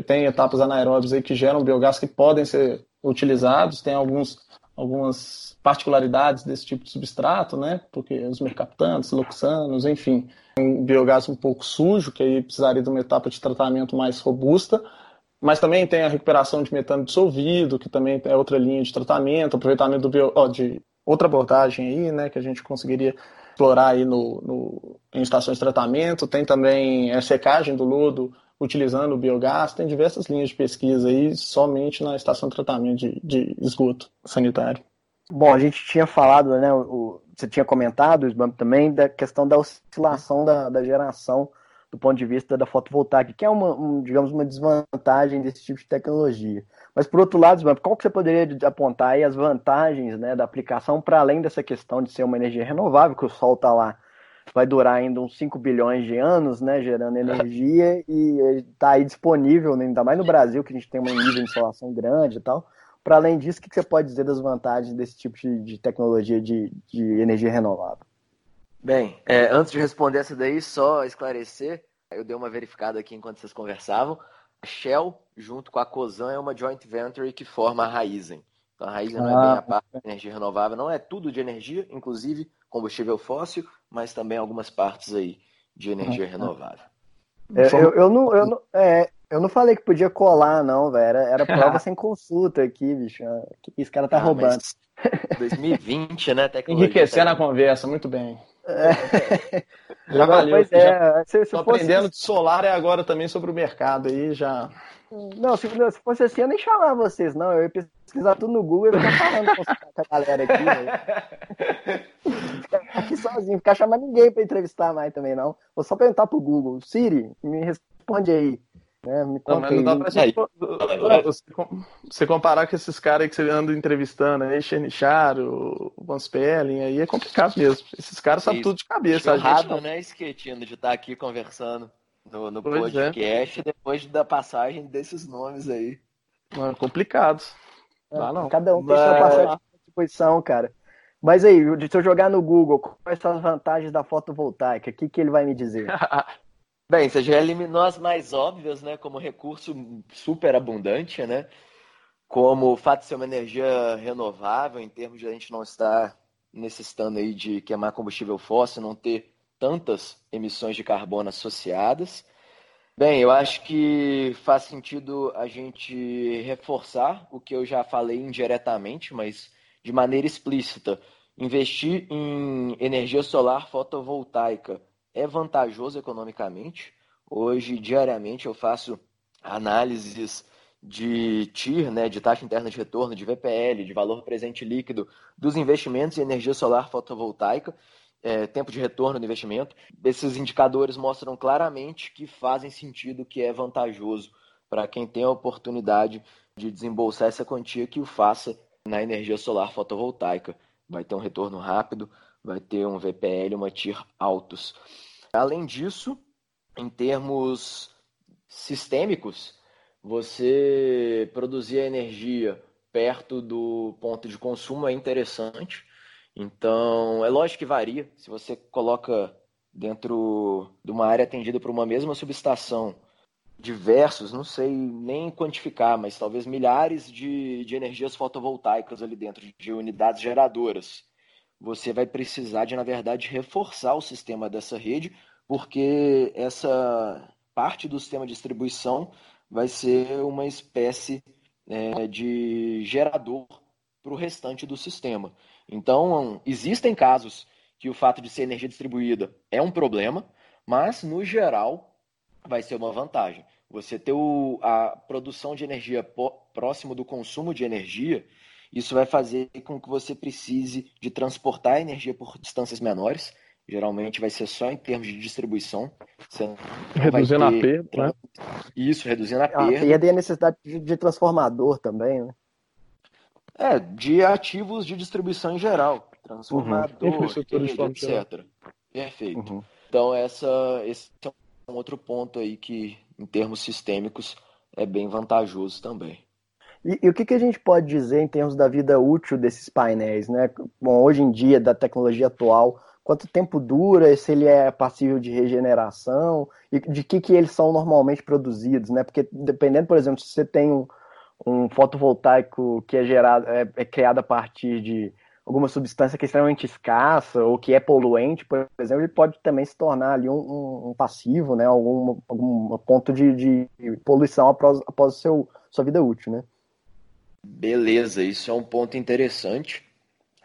Tem etapas anaeróbias aí que geram biogás que podem ser utilizados, tem alguns, algumas particularidades desse tipo de substrato, né? Porque os mercaptantes, loxanos, enfim, um biogás um pouco sujo, que aí precisaria de uma etapa de tratamento mais robusta, mas também tem a recuperação de metano dissolvido, que também é outra linha de tratamento, aproveitamento do bio, ó, de outra abordagem aí, né, que a gente conseguiria explorar aí no, no, em estações de tratamento. Tem também a secagem do lodo utilizando o biogás. Tem diversas linhas de pesquisa aí somente na estação de tratamento de, de esgoto sanitário. Bom, a gente tinha falado, né, o, você tinha comentado, o também, da questão da oscilação da, da geração do ponto de vista da fotovoltaica, que é uma, um, digamos, uma desvantagem desse tipo de tecnologia. Mas, por outro lado, qual que você poderia apontar aí as vantagens né, da aplicação para além dessa questão de ser uma energia renovável, que o Sol está lá, vai durar ainda uns 5 bilhões de anos, né, gerando energia e está aí disponível, né, ainda mais no Brasil, que a gente tem uma nível de insolação grande e tal. Para além disso, o que você pode dizer das vantagens desse tipo de, de tecnologia de, de energia renovável? Bem, é, antes de responder essa daí, só esclarecer, eu dei uma verificada aqui enquanto vocês conversavam. A Shell, junto com a Cosan, é uma joint venture que forma a Raizen. Então a Raizen ah, não é bem a parte da energia renovável, não é tudo de energia, inclusive combustível fóssil, mas também algumas partes aí de energia ah, renovável. É, eu, eu, não, eu, não, é, eu não falei que podia colar, não, velho. Era, era prova sem consulta aqui, bicho. Esse cara tá ah, roubando. 2020, né? Tecnologia Enriquecendo a conversa, muito bem. É. Já valeu. Pois é, já se, se fosse... aprendendo de solar e agora também sobre o mercado aí já. Não, se, se fosse assim, eu nem chamava vocês, não. Eu ia pesquisar tudo no Google e ficar falando com a galera aqui. Né? Ficar aqui sozinho, ficar chamando ninguém para entrevistar mais também, não. Vou só perguntar pro Google, Siri, me responde aí. É, me não, mas não dá pra gente, você, você comparar com esses caras aí que você anda entrevistando aí, Chernichar, o Van Spelling, aí é complicado mesmo. Esses caras sabem tudo de cabeça. Errado, gente... né, Esquetino, de estar tá aqui conversando no, no é. podcast é. depois da passagem desses nomes aí. É complicado. É, não. Cada um tem sua passagem de disposição, cara. Mas aí, se eu jogar no Google, quais são as vantagens da fotovoltaica? O que, que ele vai me dizer? Bem, você já eliminou as mais óbvias, né? Como recurso super abundante, né? Como o fato de ser uma energia renovável, em termos de a gente não estar necessitando aí de queimar combustível fóssil, não ter tantas emissões de carbono associadas. Bem, eu acho que faz sentido a gente reforçar o que eu já falei indiretamente, mas de maneira explícita. Investir em energia solar fotovoltaica é vantajoso economicamente. Hoje, diariamente, eu faço análises de TIR, né, de taxa interna de retorno, de VPL, de valor presente líquido dos investimentos em energia solar fotovoltaica, é, tempo de retorno do investimento. Esses indicadores mostram claramente que fazem sentido, que é vantajoso para quem tem a oportunidade de desembolsar essa quantia que o faça na energia solar fotovoltaica. Vai ter um retorno rápido, vai ter um VPL, uma TIR altos. Além disso, em termos sistêmicos, você produzir a energia perto do ponto de consumo é interessante. Então, é lógico que varia. Se você coloca dentro de uma área atendida por uma mesma subestação diversos, não sei nem quantificar, mas talvez milhares de, de energias fotovoltaicas ali dentro, de unidades geradoras. Você vai precisar de, na verdade, reforçar o sistema dessa rede, porque essa parte do sistema de distribuição vai ser uma espécie é, de gerador para o restante do sistema. Então, existem casos que o fato de ser energia distribuída é um problema, mas, no geral, vai ser uma vantagem. Você ter o, a produção de energia próximo do consumo de energia, isso vai fazer com que você precise de transportar a energia por distâncias menores. Geralmente vai ser só em termos de distribuição. reduzindo a perda, né? Isso, reduzindo a ah, perda. E a necessidade de, transformador também, né? É, de ativos de distribuição em geral. Transformador, uhum. etc. Perfeito. Uhum. Então, essa, esse é um outro ponto aí que, em termos sistêmicos, é bem vantajoso também. E, e, o que, que, a gente pode dizer em termos da vida útil desses painéis, né? Bom, hoje em dia, da tecnologia atual, quanto tempo dura, se ele é passível de regeneração, e de que, que eles são normalmente produzidos, né? Porque dependendo, por exemplo, se você tem um, um fotovoltaico que é gerado, é, é criado a partir de alguma substância que é extremamente escassa ou que é poluente, por exemplo, ele pode também se tornar ali um, um passivo, né? Algum, algum ponto de, de poluição após, após seu, sua vida útil, né? Beleza, isso é um ponto interessante.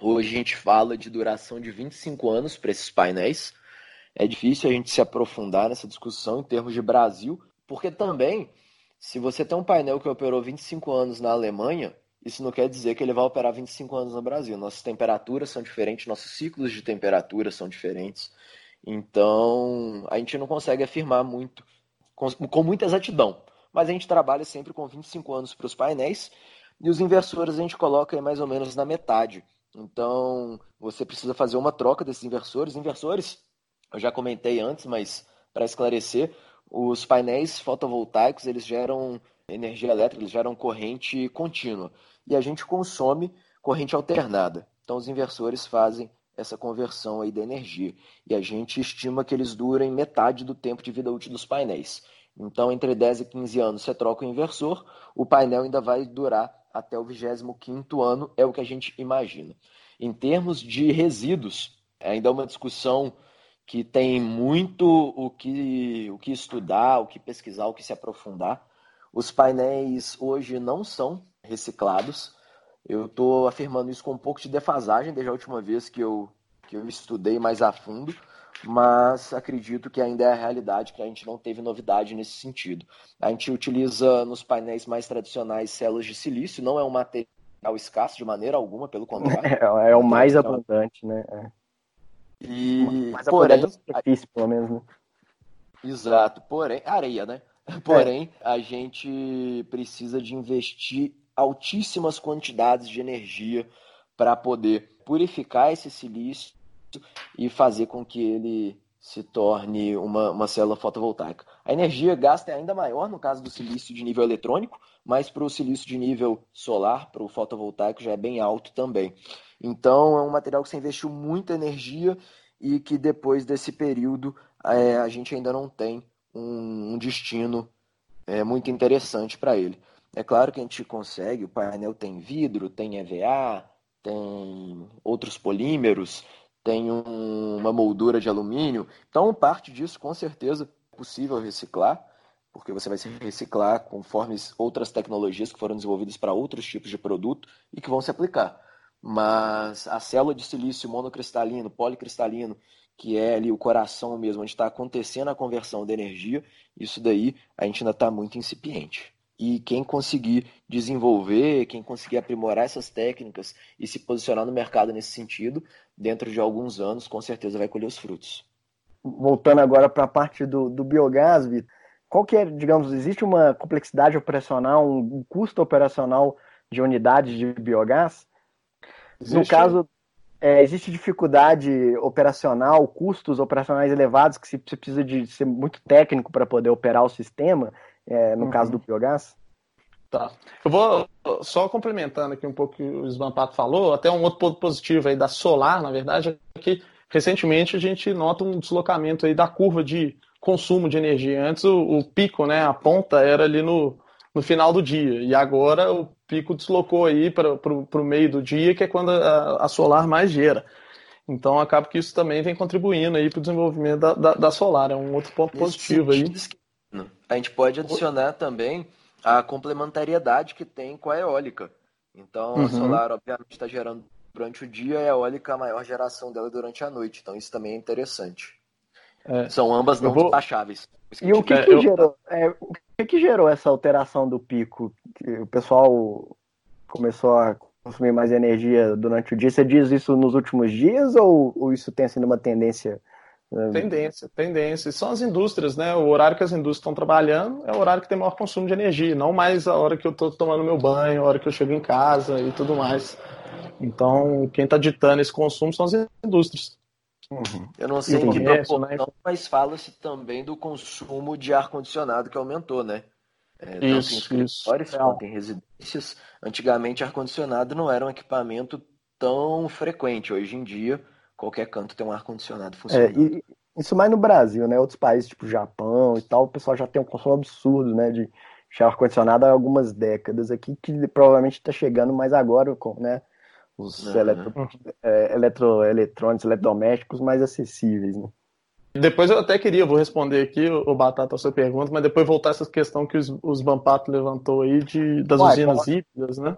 Hoje a gente fala de duração de 25 anos para esses painéis. É difícil a gente se aprofundar nessa discussão em termos de Brasil, porque também, se você tem um painel que operou 25 anos na Alemanha, isso não quer dizer que ele vai operar 25 anos no Brasil. Nossas temperaturas são diferentes, nossos ciclos de temperatura são diferentes. Então, a gente não consegue afirmar muito, com, com muita exatidão. Mas a gente trabalha sempre com 25 anos para os painéis e os inversores a gente coloca mais ou menos na metade. Então, você precisa fazer uma troca desses inversores. Inversores, eu já comentei antes, mas para esclarecer, os painéis fotovoltaicos eles geram energia elétrica, eles geram corrente contínua e a gente consome corrente alternada. Então, os inversores fazem essa conversão aí da energia. E a gente estima que eles durem metade do tempo de vida útil dos painéis. Então, entre 10 e 15 anos você troca o inversor, o painel ainda vai durar até o 25º ano, é o que a gente imagina. Em termos de resíduos, ainda é uma discussão que tem muito o que, o que estudar, o que pesquisar, o que se aprofundar. Os painéis hoje não são reciclados. Eu estou afirmando isso com um pouco de defasagem desde a última vez que eu, que eu estudei mais a fundo, mas acredito que ainda é a realidade, que a gente não teve novidade nesse sentido. A gente utiliza nos painéis mais tradicionais células de silício, não é um material escasso de maneira alguma, pelo contrário. É, é o mais abundante, né? É. E, mais porém, superfície, pelo menos, né? Exato, porém, areia, né? Porém, é. a gente precisa de investir altíssimas quantidades de energia para poder purificar esse silício e fazer com que ele se torne uma, uma célula fotovoltaica. A energia gasta é ainda maior no caso do silício de nível eletrônico, mas para o silício de nível solar, para o fotovoltaico, já é bem alto também. Então, é um material que você investiu muita energia e que depois desse período é, a gente ainda não tem um, um destino é, muito interessante para ele. É claro que a gente consegue, o painel tem vidro, tem EVA, tem outros polímeros, tem um, uma moldura de alumínio. Então, parte disso com certeza é possível reciclar, porque você vai se reciclar conforme outras tecnologias que foram desenvolvidas para outros tipos de produto e que vão se aplicar. Mas a célula de silício monocristalino, policristalino, que é ali o coração mesmo, onde está acontecendo a conversão de energia, isso daí a gente ainda está muito incipiente. E quem conseguir desenvolver, quem conseguir aprimorar essas técnicas e se posicionar no mercado nesse sentido, dentro de alguns anos, com certeza vai colher os frutos. Voltando agora para a parte do, do biogás, Vitor, qual que é, digamos, existe uma complexidade operacional, um custo operacional de unidades de biogás? Existe. No caso, é, existe dificuldade operacional, custos operacionais elevados, que você precisa de ser muito técnico para poder operar o sistema, é, no uhum. caso do biogás? Tá. Eu vou só complementando aqui um pouco o que o Svampato falou, até um outro ponto positivo aí da Solar, na verdade, é que recentemente a gente nota um deslocamento aí da curva de consumo de energia. Antes o, o pico, né, a ponta era ali no, no final do dia, e agora o pico deslocou aí para o meio do dia, que é quando a, a, solar mais gera. Então acaba que isso também vem contribuindo aí para o desenvolvimento da, da, da, solar, é um outro ponto Nesse positivo aí. A gente pode adicionar também a complementariedade que tem com a eólica. Então uhum. a solar obviamente está gerando durante o dia e a eólica a maior geração dela durante a noite. Então isso também é interessante. É. São ambas não vou... despacháveis. E o que, que gerou? É, o que, que gerou essa alteração do pico? O pessoal começou a consumir mais energia durante o dia. Você diz isso nos últimos dias ou, ou isso tem sido uma tendência? Né? Tendência, tendência. São as indústrias, né? O horário que as indústrias estão trabalhando é o horário que tem maior consumo de energia, não mais a hora que eu estou tomando meu banho, a hora que eu chego em casa e tudo mais. Então, quem está ditando esse consumo são as indústrias. Uhum. Eu não sei em que proporção, né? mas fala-se também do consumo de ar-condicionado que aumentou, né? É, isso, em escritórios isso. quanto em residências. Antigamente, ar-condicionado não era um equipamento tão frequente. Hoje em dia, qualquer canto tem um ar-condicionado funcionando. É, e isso mais no Brasil, né? Outros países, tipo Japão e tal, o pessoal já tem um consumo absurdo, né? De ar-condicionado há algumas décadas aqui, que provavelmente está chegando mais agora, com, né? os uhum. eletro, é, eletroeletrônicos, eletrodomésticos mais acessíveis. Né? Depois eu até queria, vou responder aqui, o Batata, a sua pergunta, mas depois voltar essa questão que os, os Bampato levantou aí de, das Uai, usinas híbridas, né?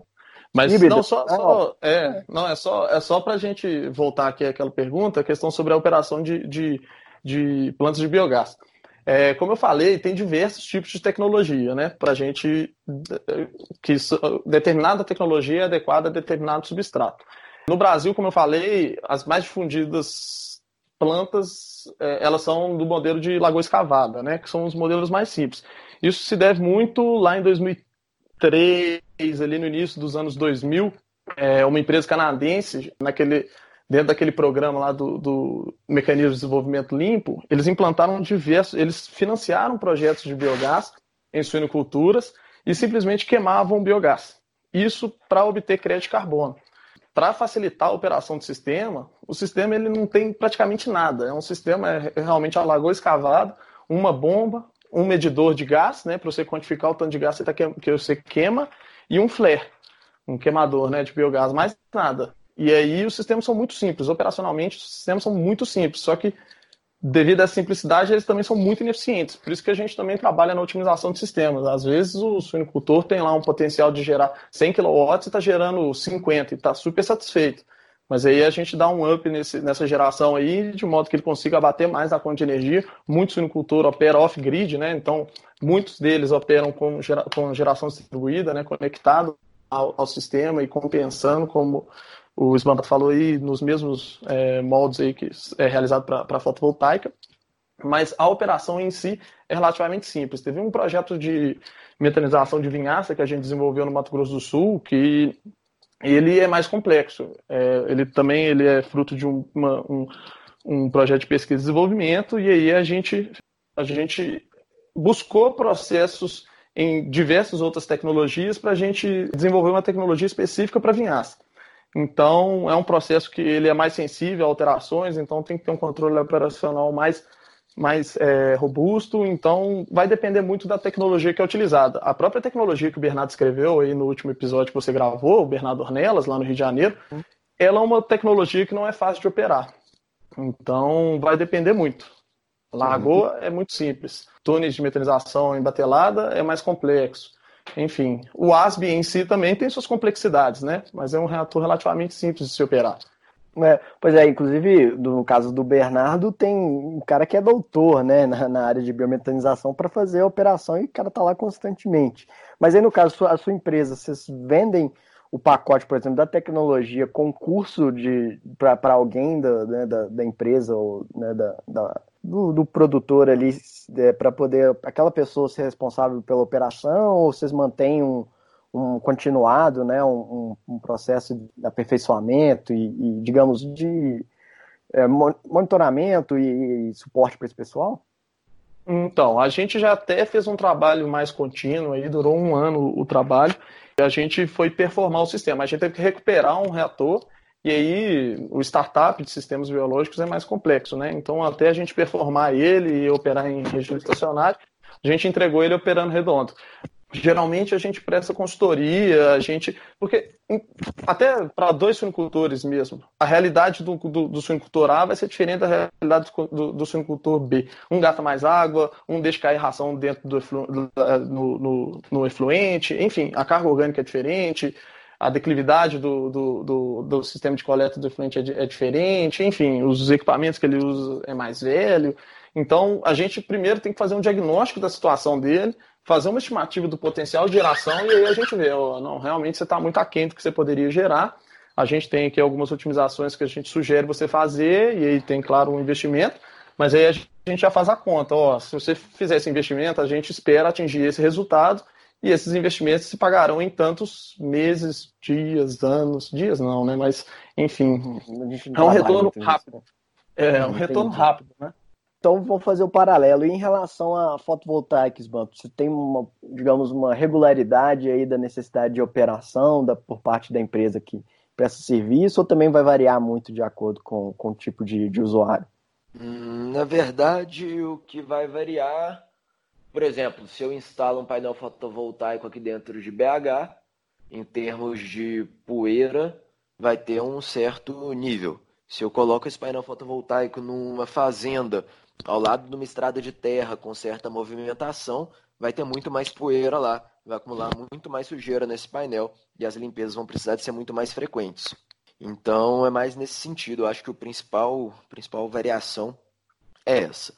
Mas Híbrida. não só, só ah, é, não é só é só para a gente voltar aqui àquela pergunta, a questão sobre a operação de, de, de plantas de biogás. É, como eu falei, tem diversos tipos de tecnologia, né? Para a gente que determinada tecnologia é adequada a determinado substrato. No Brasil, como eu falei, as mais difundidas plantas é, elas são do modelo de lagoa escavada, né? Que são os modelos mais simples. Isso se deve muito lá em 2003, ali no início dos anos 2000, é, uma empresa canadense naquele dentro daquele programa lá do, do Mecanismo de Desenvolvimento Limpo, eles implantaram diversos, eles financiaram projetos de biogás em suinoculturas e simplesmente queimavam biogás. Isso para obter crédito de carbono. Para facilitar a operação do sistema, o sistema ele não tem praticamente nada. É um sistema é realmente a lagoa escavada, uma bomba, um medidor de gás, né, para você quantificar o tanto de gás que você queima, e um flare, um queimador né, de biogás, mais nada. E aí os sistemas são muito simples. Operacionalmente, os sistemas são muito simples. Só que, devido à simplicidade, eles também são muito ineficientes. Por isso que a gente também trabalha na otimização de sistemas. Às vezes o suinicultor tem lá um potencial de gerar 100 kW e está gerando 50 e está super satisfeito. Mas aí a gente dá um up nesse, nessa geração aí, de modo que ele consiga abater mais a conta de energia. Muito suinicultor opera off-grid, né? Então, muitos deles operam com, gera, com geração distribuída, né? conectado ao, ao sistema e compensando como o Smart falou aí nos mesmos é, moldes aí que é realizado para fotovoltaica, mas a operação em si é relativamente simples. Teve um projeto de metanização de vinhaça que a gente desenvolveu no Mato Grosso do Sul, que ele é mais complexo. É, ele também ele é fruto de um, uma, um, um projeto de pesquisa e desenvolvimento, e aí a gente, a gente buscou processos em diversas outras tecnologias para a gente desenvolver uma tecnologia específica para vinhaça. Então, é um processo que ele é mais sensível a alterações, então tem que ter um controle operacional mais, mais é, robusto. Então, vai depender muito da tecnologia que é utilizada. A própria tecnologia que o Bernardo escreveu aí no último episódio que você gravou, o Bernardo Ornelas, lá no Rio de Janeiro, ela é uma tecnologia que não é fácil de operar. Então, vai depender muito. Lagoa é muito simples. Túneis de metanização em batelada é mais complexo. Enfim, o ASB em si também tem suas complexidades, né? Mas é um reator relativamente simples de se operar. É, pois é, inclusive, no caso do Bernardo, tem um cara que é doutor né, na, na área de biometanização para fazer a operação e o cara está lá constantemente. Mas aí, no caso, a sua empresa, vocês vendem o pacote, por exemplo, da tecnologia com curso para alguém da, né, da, da, empresa ou né, da, da do, do, produtor ali é, para poder aquela pessoa ser responsável pela operação ou vocês mantêm um, um continuado, né, um, um processo de aperfeiçoamento e, e digamos, de é, monitoramento e, e suporte para esse pessoal? Então, a gente já até fez um trabalho mais contínuo, aí durou um ano o trabalho, e a gente foi performar o sistema. A gente teve que recuperar um reator, e aí o startup de sistemas biológicos é mais complexo, né? Então, até a gente performar ele e operar em regime estacionário, a gente entregou ele operando redondo geralmente a gente presta consultoria, a gente. Porque até para dois suinicultores mesmo, a realidade do, do, do, suinicultor A vai ser diferente da realidade do, do suinicultor B. Um gasta mais água, um deixa cair ração dentro do, no, no, no efluente, enfim, a carga orgânica é diferente, a declividade do, do, do, do sistema de coleta do efluente é, é diferente, enfim, os equipamentos que ele usa é mais velho. Então, a gente primeiro tem que fazer um diagnóstico da situação dele, fazer uma estimativa do potencial de geração e aí a gente vê, ó, não, realmente você está muito aquém do que você poderia gerar. A gente tem aqui algumas otimizações que a gente sugere você fazer, e aí tem, claro, um investimento, mas aí a gente já faz a conta. Ó, se você fizer esse investimento, a gente espera atingir esse resultado, e esses investimentos se pagarão em tantos meses, dias, anos, dias não, né? Mas, enfim, é um retorno rápido. É, um retorno rápido, né? Então vamos fazer o paralelo. E em relação a fotovoltaicos, Banco, você tem uma, digamos, uma regularidade aí da necessidade de operação da, por parte da empresa que presta serviço ou também vai variar muito de acordo com, com o tipo de, de usuário? Hum, na verdade, o que vai variar, por exemplo, se eu instalo um painel fotovoltaico aqui dentro de BH, em termos de poeira, vai ter um certo nível. Se eu coloco esse painel fotovoltaico numa fazenda ao lado de uma estrada de terra com certa movimentação, vai ter muito mais poeira lá, vai acumular muito mais sujeira nesse painel e as limpezas vão precisar de ser muito mais frequentes. Então é mais nesse sentido, eu acho que o principal, principal variação é essa.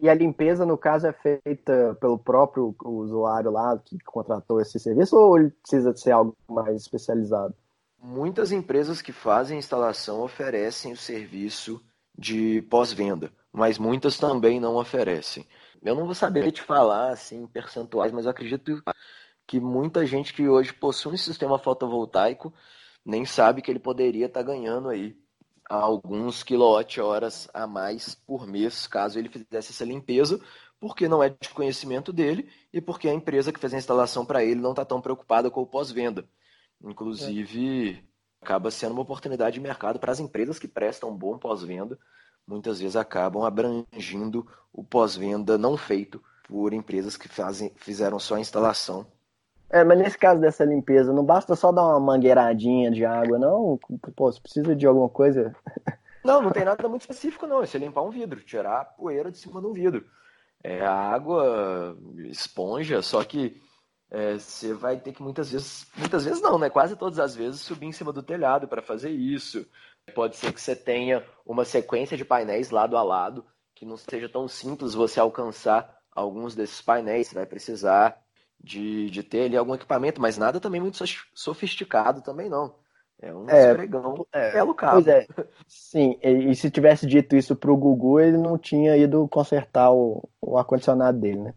E a limpeza, no caso, é feita pelo próprio usuário lá que contratou esse serviço ou ele precisa ser algo mais especializado? Muitas empresas que fazem instalação oferecem o serviço de pós-venda mas muitas também não oferecem. Eu não vou saber te falar assim percentuais, mas eu acredito que muita gente que hoje possui um sistema fotovoltaico nem sabe que ele poderia estar tá ganhando aí alguns quilowatt-horas a mais por mês, caso ele fizesse essa limpeza, porque não é de conhecimento dele e porque a empresa que fez a instalação para ele não está tão preocupada com o pós-venda. Inclusive, é. Acaba sendo uma oportunidade de mercado para as empresas que prestam um bom pós-venda muitas vezes acabam abrangindo o pós-venda não feito por empresas que fazem, fizeram só a instalação. É, mas nesse caso dessa limpeza, não basta só dar uma mangueiradinha de água, não? Pô, você precisa de alguma coisa? Não, não tem nada muito específico, não. É você limpar um vidro, tirar a poeira de cima do vidro. É a água, esponja, só que é, você vai ter que muitas vezes, muitas vezes não, né? Quase todas as vezes subir em cima do telhado para fazer isso. Pode ser que você tenha uma sequência de painéis lado a lado, que não seja tão simples você alcançar alguns desses painéis. Você vai precisar de, de ter ali algum equipamento, mas nada também muito sofisticado também não. É um é, esfregão é, pelo cabo. Pois é. Sim, e, se tivesse dito isso pro Gugu, ele não tinha ido consertar o, o ar-condicionado dele, né?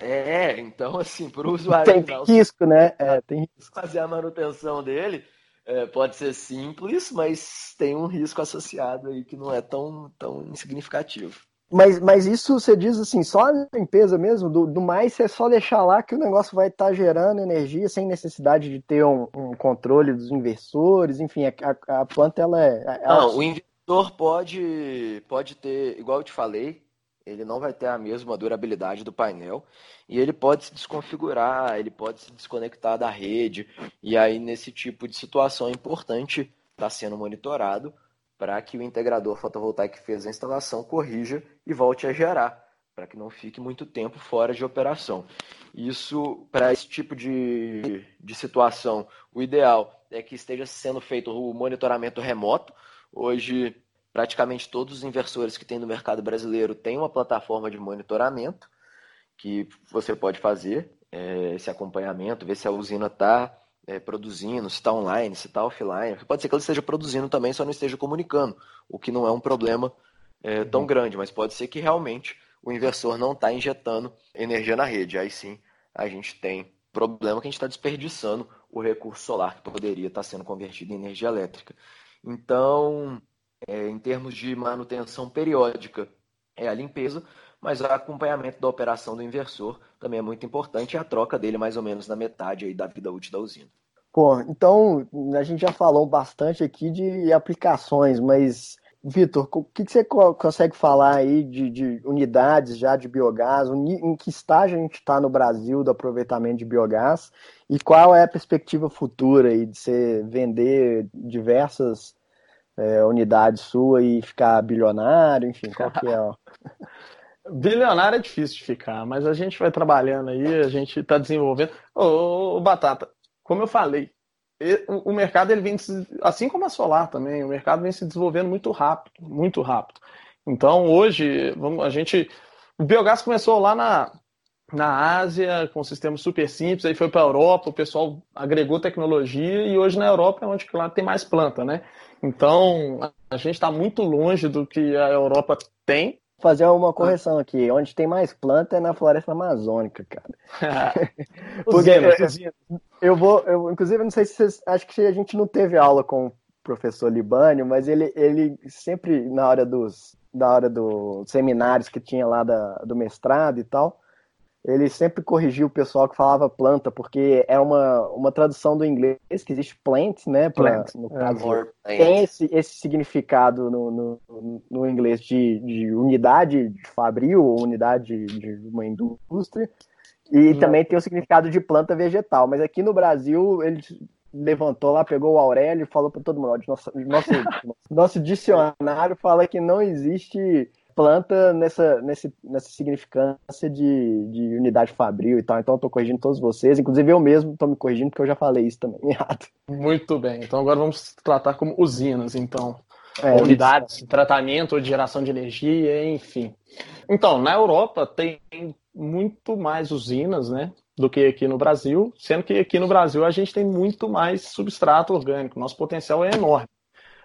É, então assim, pro usuário. Tem, risco, né? É, tem risco. Fazer a manutenção dele, é, pode ser simples, mas tem um risco associado aí que não é tão, tão insignificativo. Mas, mas isso você diz assim, só a limpeza mesmo, do, do mais é só deixar lá que o negócio vai estar tá gerando energia sem necessidade de ter um, um, controle dos inversores, enfim, a, a, a planta ela é. Ela... Não, o inversor pode, pode ter, igual eu te falei, ele não vai ter a mesma durabilidade do painel e ele pode se desconfigurar, ele pode se desconectar da rede e aí nesse tipo de situação é importante estar tá sendo monitorado para que o integrador fotovoltaico que fez a instalação corrija e volte a gerar, para que não fique muito tempo fora de operação. Isso, para esse tipo de, de situação, o ideal é que esteja sendo feito o monitoramento remoto. Hoje, praticamente todos os inversores que tem no mercado brasileiro têm uma plataforma de monitoramento que você pode fazer é, esse acompanhamento, ver se a usina está é, produzindo, se está online, se está offline. Pode ser que ela esteja produzindo também, só não esteja comunicando, o que não é um problema é, tão uhum. grande, mas pode ser que realmente o inversor não está injetando energia na rede. Aí sim a gente tem problema que a gente está desperdiçando o recurso solar que poderia estar tá sendo convertido em energia elétrica. Então, é, em termos de manutenção periódica, é a limpeza, mas o acompanhamento da operação do inversor também é muito importante e a troca dele mais ou menos na metade aí da vida útil da usina. Pô, então a gente já falou bastante aqui de aplicações, mas Vitor, o que, que, você consegue falar aí de, de, unidades já de biogás? Em que estágio a gente está no Brasil do aproveitamento de biogás? E qual é a perspectiva futura aí de você vender diversas é, unidades sua e ficar bilionário? Enfim, qual que é? bilionário é difícil de ficar, mas a gente vai trabalhando aí, a gente está desenvolvendo. Ô, ô, Batata, como eu falei, o mercado ele vem assim como a solar também, o mercado vem se desenvolvendo muito rápido, muito rápido. Então hoje vamos, a gente o biogás começou lá na na Ásia com um sistema super simples, aí foi para a Europa, o pessoal agregou tecnologia e hoje na Europa é onde claro, tem mais planta, né? Então a gente está muito longe do que a Europa tem fazer uma correção aqui. Onde tem mais planta é na floresta amazônica, cara. Porque eu, eu vou, eu, inclusive, não sei se vocês, acho que a gente não teve aula com o professor Libânio, mas ele, ele sempre na hora dos, da hora dos seminários que tinha lá da, do mestrado e tal, ele sempre corrigiu o pessoal que falava planta, porque é uma, uma tradução do inglês que existe plant, né? Pra, plant. No é. caso, tem esse, esse significado no, no, no inglês de, de unidade de fabril ou unidade de uma indústria. E hum. também tem o significado de planta vegetal. Mas aqui no Brasil, ele levantou lá, pegou o Aurélio e falou para todo mundo: nosso, nosso, nosso dicionário fala que não existe planta nessa, nesse, nessa significância de, de unidade fabril e tal. Então eu tô corrigindo todos vocês. Inclusive eu mesmo tô me corrigindo porque eu já falei isso também errado. Muito bem. Então agora vamos tratar como usinas, então. É, unidades de tratamento ou de geração de energia, enfim. Então, na Europa tem muito mais usinas, né? Do que aqui no Brasil, sendo que aqui no Brasil a gente tem muito mais substrato orgânico. Nosso potencial é enorme.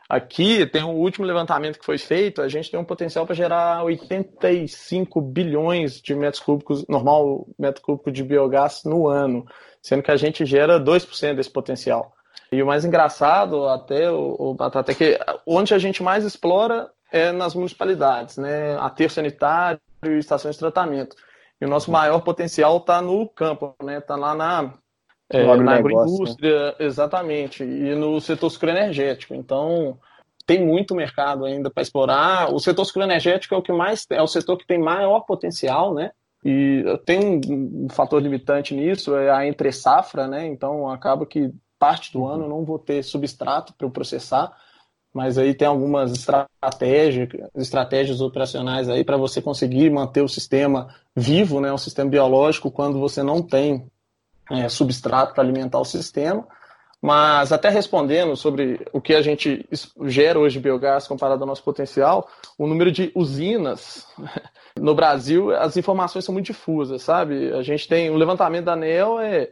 Aqui tem o último levantamento que foi feito, a gente tem um potencial para gerar 85 bilhões de metros cúbicos, normal metro cúbico de biogás no ano, sendo que a gente gera 2% desse potencial. E o mais engraçado, até o Batata, é que onde a gente mais explora é nas municipalidades, né? Aterro sanitário e estações de tratamento. E o nosso maior potencial está no campo, né? Está lá na é, na agroindústria, né? exatamente, e no setor sucroenergético. Então, tem muito mercado ainda para explorar. O setor sucroenergético é o que mais é o setor que tem maior potencial, né? E tem um, fator limitante nisso, é a entre safra, né? Então acaba que parte do ano eu não vou ter substrato para eu processar, mas aí tem algumas estratégias, estratégias operacionais aí para você conseguir manter o sistema vivo, né? O sistema biológico quando você não tem é, substrato para alimentar o sistema. Mas até respondendo sobre o que a gente gera hoje de biogás comparado ao nosso potencial, o número de usinas no Brasil, as informações são muito difusas, sabe? A gente tem o levantamento da ANEL é,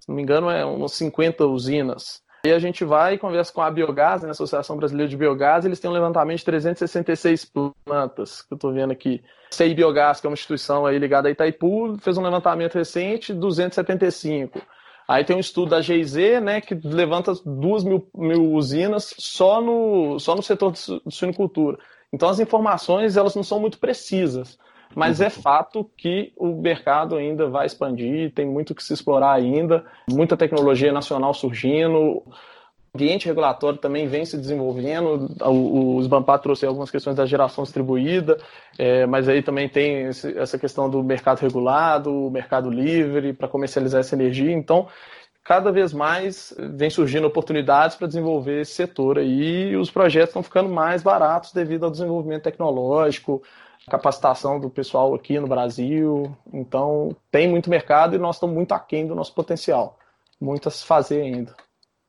se não me engano, é umas 50 usinas. E a gente vai e conversa com a Biogás, né, a Associação Brasileira de Biogás, eles têm um levantamento de 366 plantas, que eu estou vendo aqui. CI Biogás, que é uma instituição aí ligada a Itaipu, fez um levantamento recente, 275. Aí tem um estudo da GIZ, né, que levanta duas mil, mil usinas só no, só no setor de suinocultura. Então as informações elas não são muito precisas. Mas é fato que o mercado ainda vai expandir, tem muito que se explorar ainda, muita tecnologia nacional surgindo, o ambiente regulatório também vem se desenvolvendo. O, SBAMPA trouxe algumas questões da geração distribuída, é, mas aí também tem esse, essa questão do mercado regulado, o mercado livre para comercializar essa energia. Então, cada vez mais vem surgindo oportunidades para desenvolver esse setor aí, e os projetos estão ficando mais baratos devido ao desenvolvimento tecnológico, capacitação do pessoal aqui no Brasil. Então, tem muito mercado e nós estamos muito aquém do nosso potencial. Muito a se fazer ainda.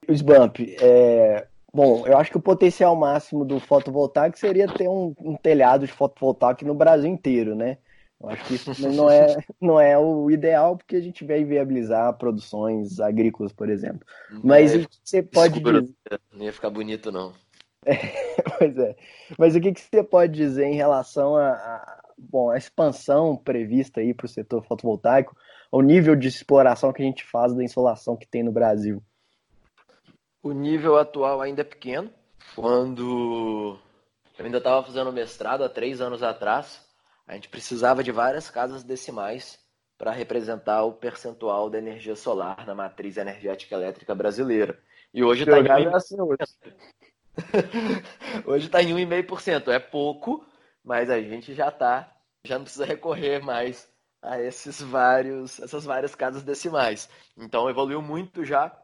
Sbump, é, bom, eu acho que o potencial máximo do fotovoltaico seria ter um, um telhado de fotovoltaico no Brasil inteiro, né? Eu acho que isso não é, não é o ideal, porque a gente vai viabilizar produções agrícolas, por exemplo. Mas é, o que você pode dizer... Não ia ficar bonito, não. É, pois é. Mas o que, que você pode dizer em relação a, a bom, a expansão prevista aí para o setor fotovoltaico, o nível de exploração que a gente faz da insolação que tem no Brasil? O nível atual ainda é pequeno. Quando eu ainda estava fazendo mestrado há três anos atrás, a gente precisava de várias casas decimais para representar o percentual da energia solar na matriz energética elétrica brasileira. E hoje está em 1,5%. Assim hoje está em 1,5%. É pouco, mas a gente já está, já não precisa recorrer mais a esses vários, essas várias casas decimais. Então evoluiu muito já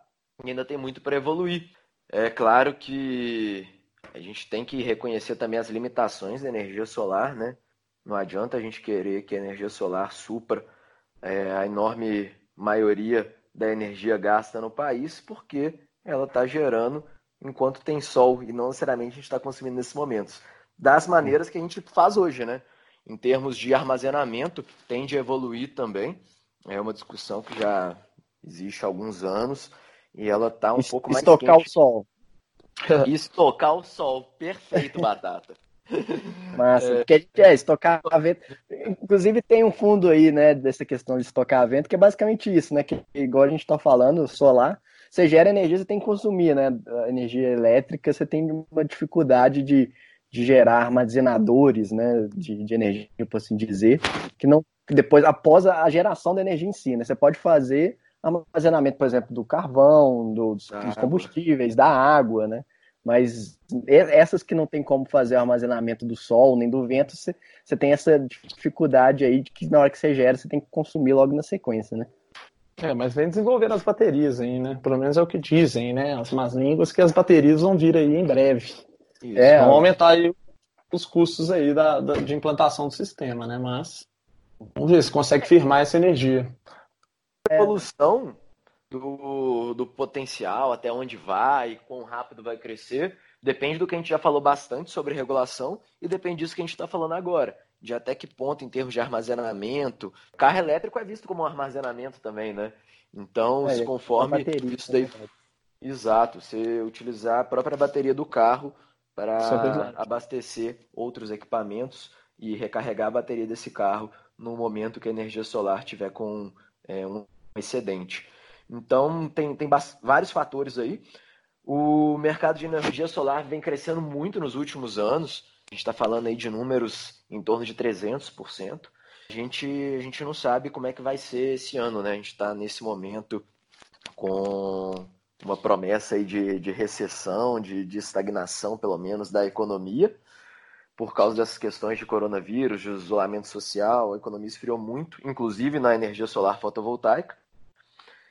e ainda tem muito para evoluir. É claro que a gente tem que reconhecer também as limitações da energia solar, né? Não adianta a gente querer que a energia solar supra é, a enorme maioria da energia gasta no país, porque ela está gerando enquanto tem sol e não necessariamente a gente está consumindo nesses momentos. Das maneiras que a gente faz hoje, né? Em termos de armazenamento, tende a evoluir também. É uma discussão que já existe há alguns anos e ela está um pouco mais Estocar quente. o sol. Estocar o sol. Perfeito, Batata. Massa, é... porque a gente é estocar vento. Inclusive tem um fundo aí, né, dessa questão de estocar vento, que é basicamente isso, né? Que igual a gente está falando, solar, você gera energia, você tem que consumir, né? A energia elétrica, você tem uma dificuldade de, de gerar armazenadores, né? De, de energia, por assim dizer, que não que depois, após a geração da energia em si, né? Você pode fazer armazenamento, por exemplo, do carvão, dos, dos combustíveis, da água, né? Mas essas que não tem como fazer o armazenamento do sol nem do vento, você tem essa dificuldade aí de que na hora que você gera, você tem que consumir logo na sequência, né? É, mas vem desenvolvendo as baterias aí, né? Pelo menos é o que dizem, né? As más línguas que as baterias vão vir aí em breve. Isso. É, vão aumentar aí os custos aí da, da, de implantação do sistema, né? Mas vamos ver se consegue firmar essa energia. A evolução do, do potencial, até onde vai, quão rápido vai crescer, depende do que a gente já falou bastante sobre regulação e depende disso que a gente está falando agora, de até que ponto em termos de armazenamento. Carro elétrico é visto como um armazenamento também, né? Então, é, se conforme bateria, isso daí. Né? Exato, você utilizar a própria bateria do carro para é abastecer outros equipamentos e recarregar a bateria desse carro no momento que a energia solar tiver com é, um excedente. Então, tem, tem vários fatores aí. O mercado de energia solar vem crescendo muito nos últimos anos. A gente está falando aí de números em torno de 300%. A gente, a gente não sabe como é que vai ser esse ano, né? A gente está nesse momento com uma promessa aí de, de recessão, de, de estagnação, pelo menos, da economia, por causa dessas questões de coronavírus, de isolamento social. A economia esfriou muito, inclusive na energia solar fotovoltaica.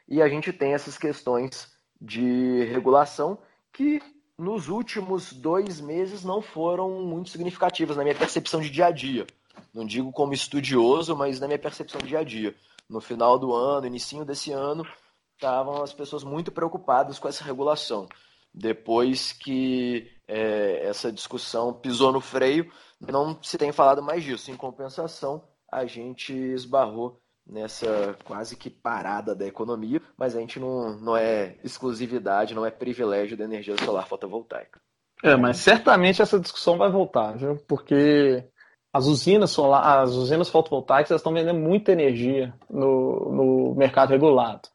E a gente tem essas questões de regulação que nos últimos dois meses não foram muito significativas na minha percepção de dia a dia. Não digo como estudioso, mas na minha percepção de dia a dia. No final do ano, início desse ano, estavam as pessoas muito preocupadas com essa regulação. Depois que é, essa discussão pisou no freio, não se tem falado mais disso. Em compensação, a gente esbarrou nessa quase que parada da economia, mas a gente não, não é exclusividade, não é privilégio da energia solar fotovoltaica. É, mas certamente essa discussão vai voltar, viu? Porque as usinas solar, as usinas fotovoltaicas estão vendendo muita energia no, no mercado regulado.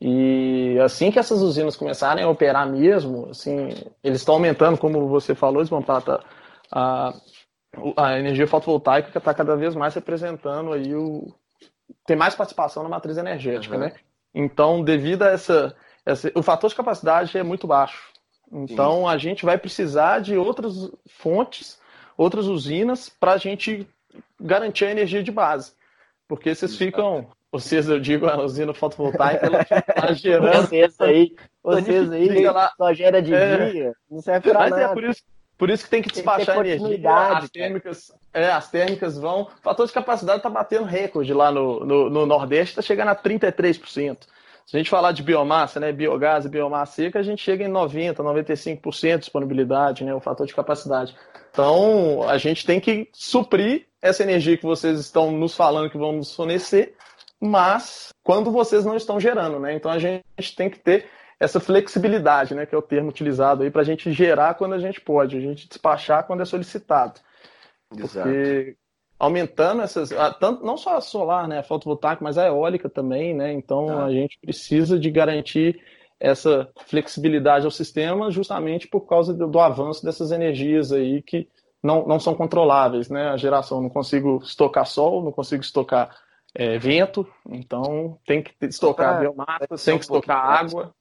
E assim que essas usinas começarem a operar mesmo, assim, eles estão aumentando, como você falou, Desmontata, a, a energia fotovoltaica está cada vez mais representando aí o, tem mais participação na matriz energética, uhum. né? Então, devido a essa, essa, O fator de capacidade é muito baixo. Então, Sim. a gente vai precisar de outras fontes, outras usinas, para a gente garantir a energia de base. Porque vocês ficam. Vocês, eu digo, a usina fotovoltaica, ela fica gerando. Vocês aí, vocês aí só gera de é, dia, não serve para nada. É por isso, por isso que tem que despachar tem que energia. As térmicas, é, as térmicas vão. O fator de capacidade está batendo recorde lá no, no, no Nordeste, está chegando a 33%. Se a gente falar de biomassa, né, biogás e biomassa seca, a gente chega em 90%, 95% de disponibilidade, né, o fator de capacidade. Então, a gente tem que suprir essa energia que vocês estão nos falando que vão nos fornecer, mas quando vocês não estão gerando, né? Então a gente tem que ter essa flexibilidade, né, que é o termo utilizado aí para a gente gerar quando a gente pode, a gente despachar quando é solicitado. Exato. Porque aumentando essas, tanto, não só a solar, né, a fotovoltaica, mas a eólica também, né? Então ah. a gente precisa de garantir essa flexibilidade ao sistema justamente por causa do, do, avanço dessas energias aí que não, não são controláveis, né? A geração, não consigo estocar sol, não consigo estocar é, vento, então tem que estocar biomassa, tem que estocar água.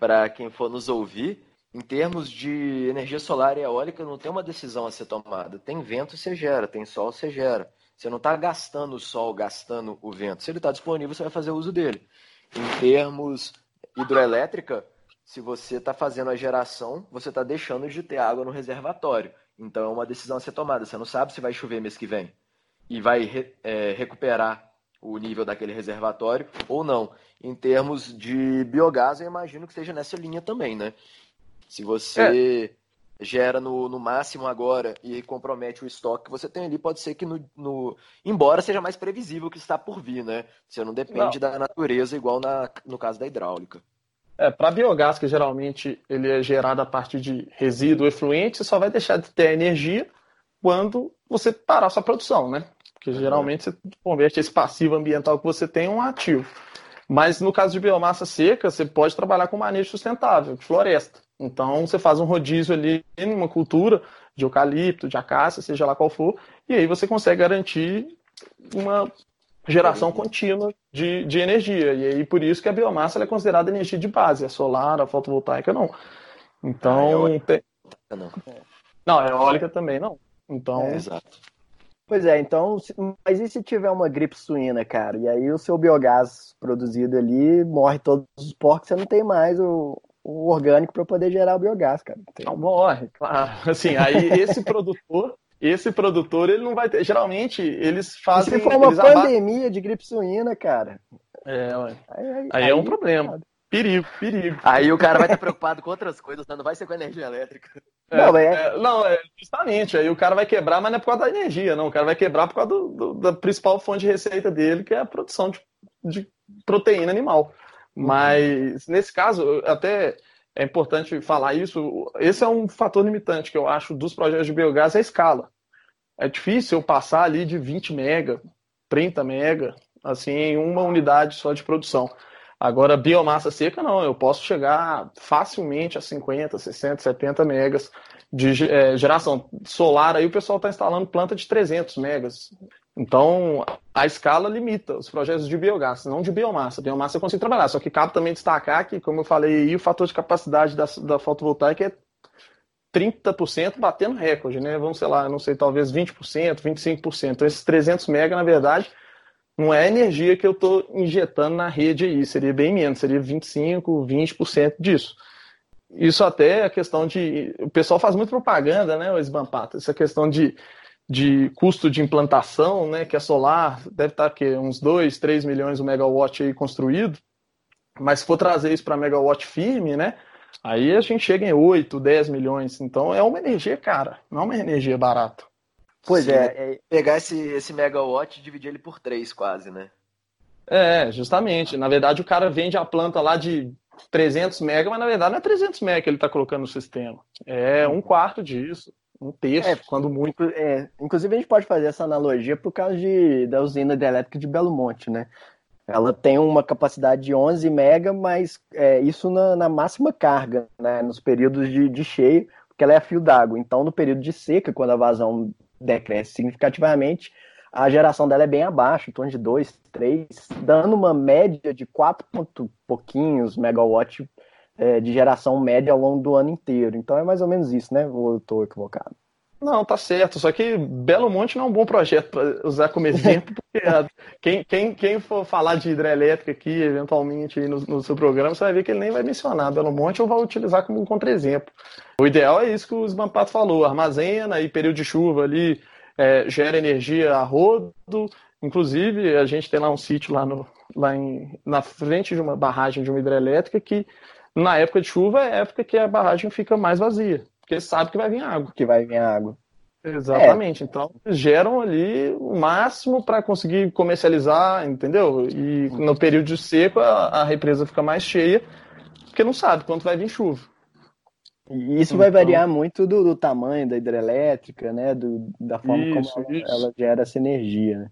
Para quem for nos ouvir, em termos de energia solar e eólica, não tem uma decisão a ser tomada. Tem vento, você gera. Tem sol, você gera. Você não está gastando o sol, gastando o vento. Se ele está disponível, você vai fazer uso dele. Em termos hidroelétrica, se você está fazendo a geração, você está deixando de ter água no reservatório. Então é uma decisão a ser tomada. Você não sabe se vai chover mês que vem e vai é, recuperar o nível daquele reservatório ou não. Em termos de biogás, eu imagino que esteja nessa linha também, né? Se você é. gera no, no máximo agora e compromete o estoque que você tem ali, pode ser que no, no embora seja mais previsível o que está por vir, né? Você não depende não. da natureza igual na, no caso da hidráulica. É, para biogás, que geralmente ele é gerado a partir de resíduo efluente, você só vai deixar de ter energia quando você parar sua produção, né? Porque geralmente você converte esse passivo ambiental que você tem em um ativo. Mas no caso de biomassa seca, você pode trabalhar com manejo sustentável, de floresta. Então você faz um rodízio ali em uma cultura de eucalipto, de acácia, seja lá qual for, e aí você consegue garantir uma geração contínua de, de energia. E aí por isso que a biomassa é considerada energia de base, a solar, a fotovoltaica não. Então. Ah, tem... não. não, a eólica também não. Então. É, exato. Pois é, então, mas e se tiver uma gripe suína, cara? E aí o seu biogás produzido ali morre todos os porcos, você não tem mais o, o orgânico para poder gerar o biogás, cara. Não morre, claro. Assim, aí esse produtor, esse produtor, ele não vai ter. Geralmente, eles fazem. E se for uma pandemia de gripe suína, cara. É, ué. Aí, aí, aí, é um problema. Perigo, perigo. Aí o cara vai estar preocupado com outras coisas, né? não vai ser com energia elétrica. É, não, é... É, não, é justamente. Aí o cara vai quebrar, mas não é por causa da energia, não. O cara vai quebrar por causa do, do, da principal fonte de receita dele, que é a produção de, de proteína animal. Mas nesse caso, até é importante falar isso. Esse é um fator limitante que eu acho dos projetos de biogás é a escala. É difícil eu passar ali de 20 mega, 30 mega, assim, em uma unidade só de produção. Agora, biomassa seca, não. Eu posso chegar facilmente a 50, 60, 70 megas de é, geração solar. Aí o pessoal está instalando planta de 300 megas. Então, a escala limita os projetos de biogás, não de biomassa. Biomassa eu consigo trabalhar, só que cabe também destacar que, como eu falei aí, o fator de capacidade da, da fotovoltaica é 30% batendo recorde, né? Vamos, sei lá, não sei, talvez 20%, 25%. Então, esses 300 mega, na verdade, não é a energia que eu estou injetando na rede aí, seria bem menos, seria 25%, 20% disso. Isso até é a questão de. O pessoal faz muito propaganda, né, o Esbampata? Essa questão de de custo de implantação, né, que a solar deve estar que uns 2, 3 milhões o megawatt aí construído, mas se for trazer isso para megawatt firme, né, aí a gente chega em 8, 10 milhões. Então é uma energia cara, não é uma energia barata. Pois Sim, é, é, pegar esse, esse megawatt e dividir ele por 3 quase, né? É, justamente. Na verdade, o cara vende a planta lá de 300 mega, mas na verdade não é 300 mega que ele está colocando no sistema. É um quarto disso um terço, é, quando muito. É, inclusive, a gente pode fazer essa analogia por causa de, da usina hidrelétrica de Belo Monte, né? Ela tem uma capacidade de 11 mega, mas é, isso na, na, máxima carga, né? Nos períodos de, de cheio, porque ela é a fio d'água. Então, no período de seca, quando a vazão decresce significativamente, a geração dela é bem abaixo, em torno de 2, 3, dando uma média de 4 ponto pouquinhos megawatt é, de geração média ao longo do ano inteiro. Então é mais ou menos isso, né? Eu estou equivocado? Não, tá certo. Só que Belo Monte não é um bom projeto para usar como exemplo, porque quem, quem, quem for falar de hidrelétrica aqui, eventualmente, no, no, seu programa, você vai ver que ele nem vai mencionar Belo Monte ou vai utilizar como um contra-exemplo. O ideal é isso que o Smampato falou: armazena e período de chuva ali, é, gera energia a rodo Inclusive, a gente tem lá um sítio lá, no, lá em, na frente de uma barragem de uma hidrelétrica que, na época de chuva, é a época que a barragem fica mais vazia, porque sabe que vai vir água. Que vai vir água. Exatamente. É. Então, geram ali o máximo para conseguir comercializar, entendeu? E no período de seco, a, a, represa fica mais cheia, porque não sabe quanto vai vir chuva. E isso então... vai variar muito do, do, tamanho da hidrelétrica, né? Do, da forma isso, como ela, ela, gera essa energia, né?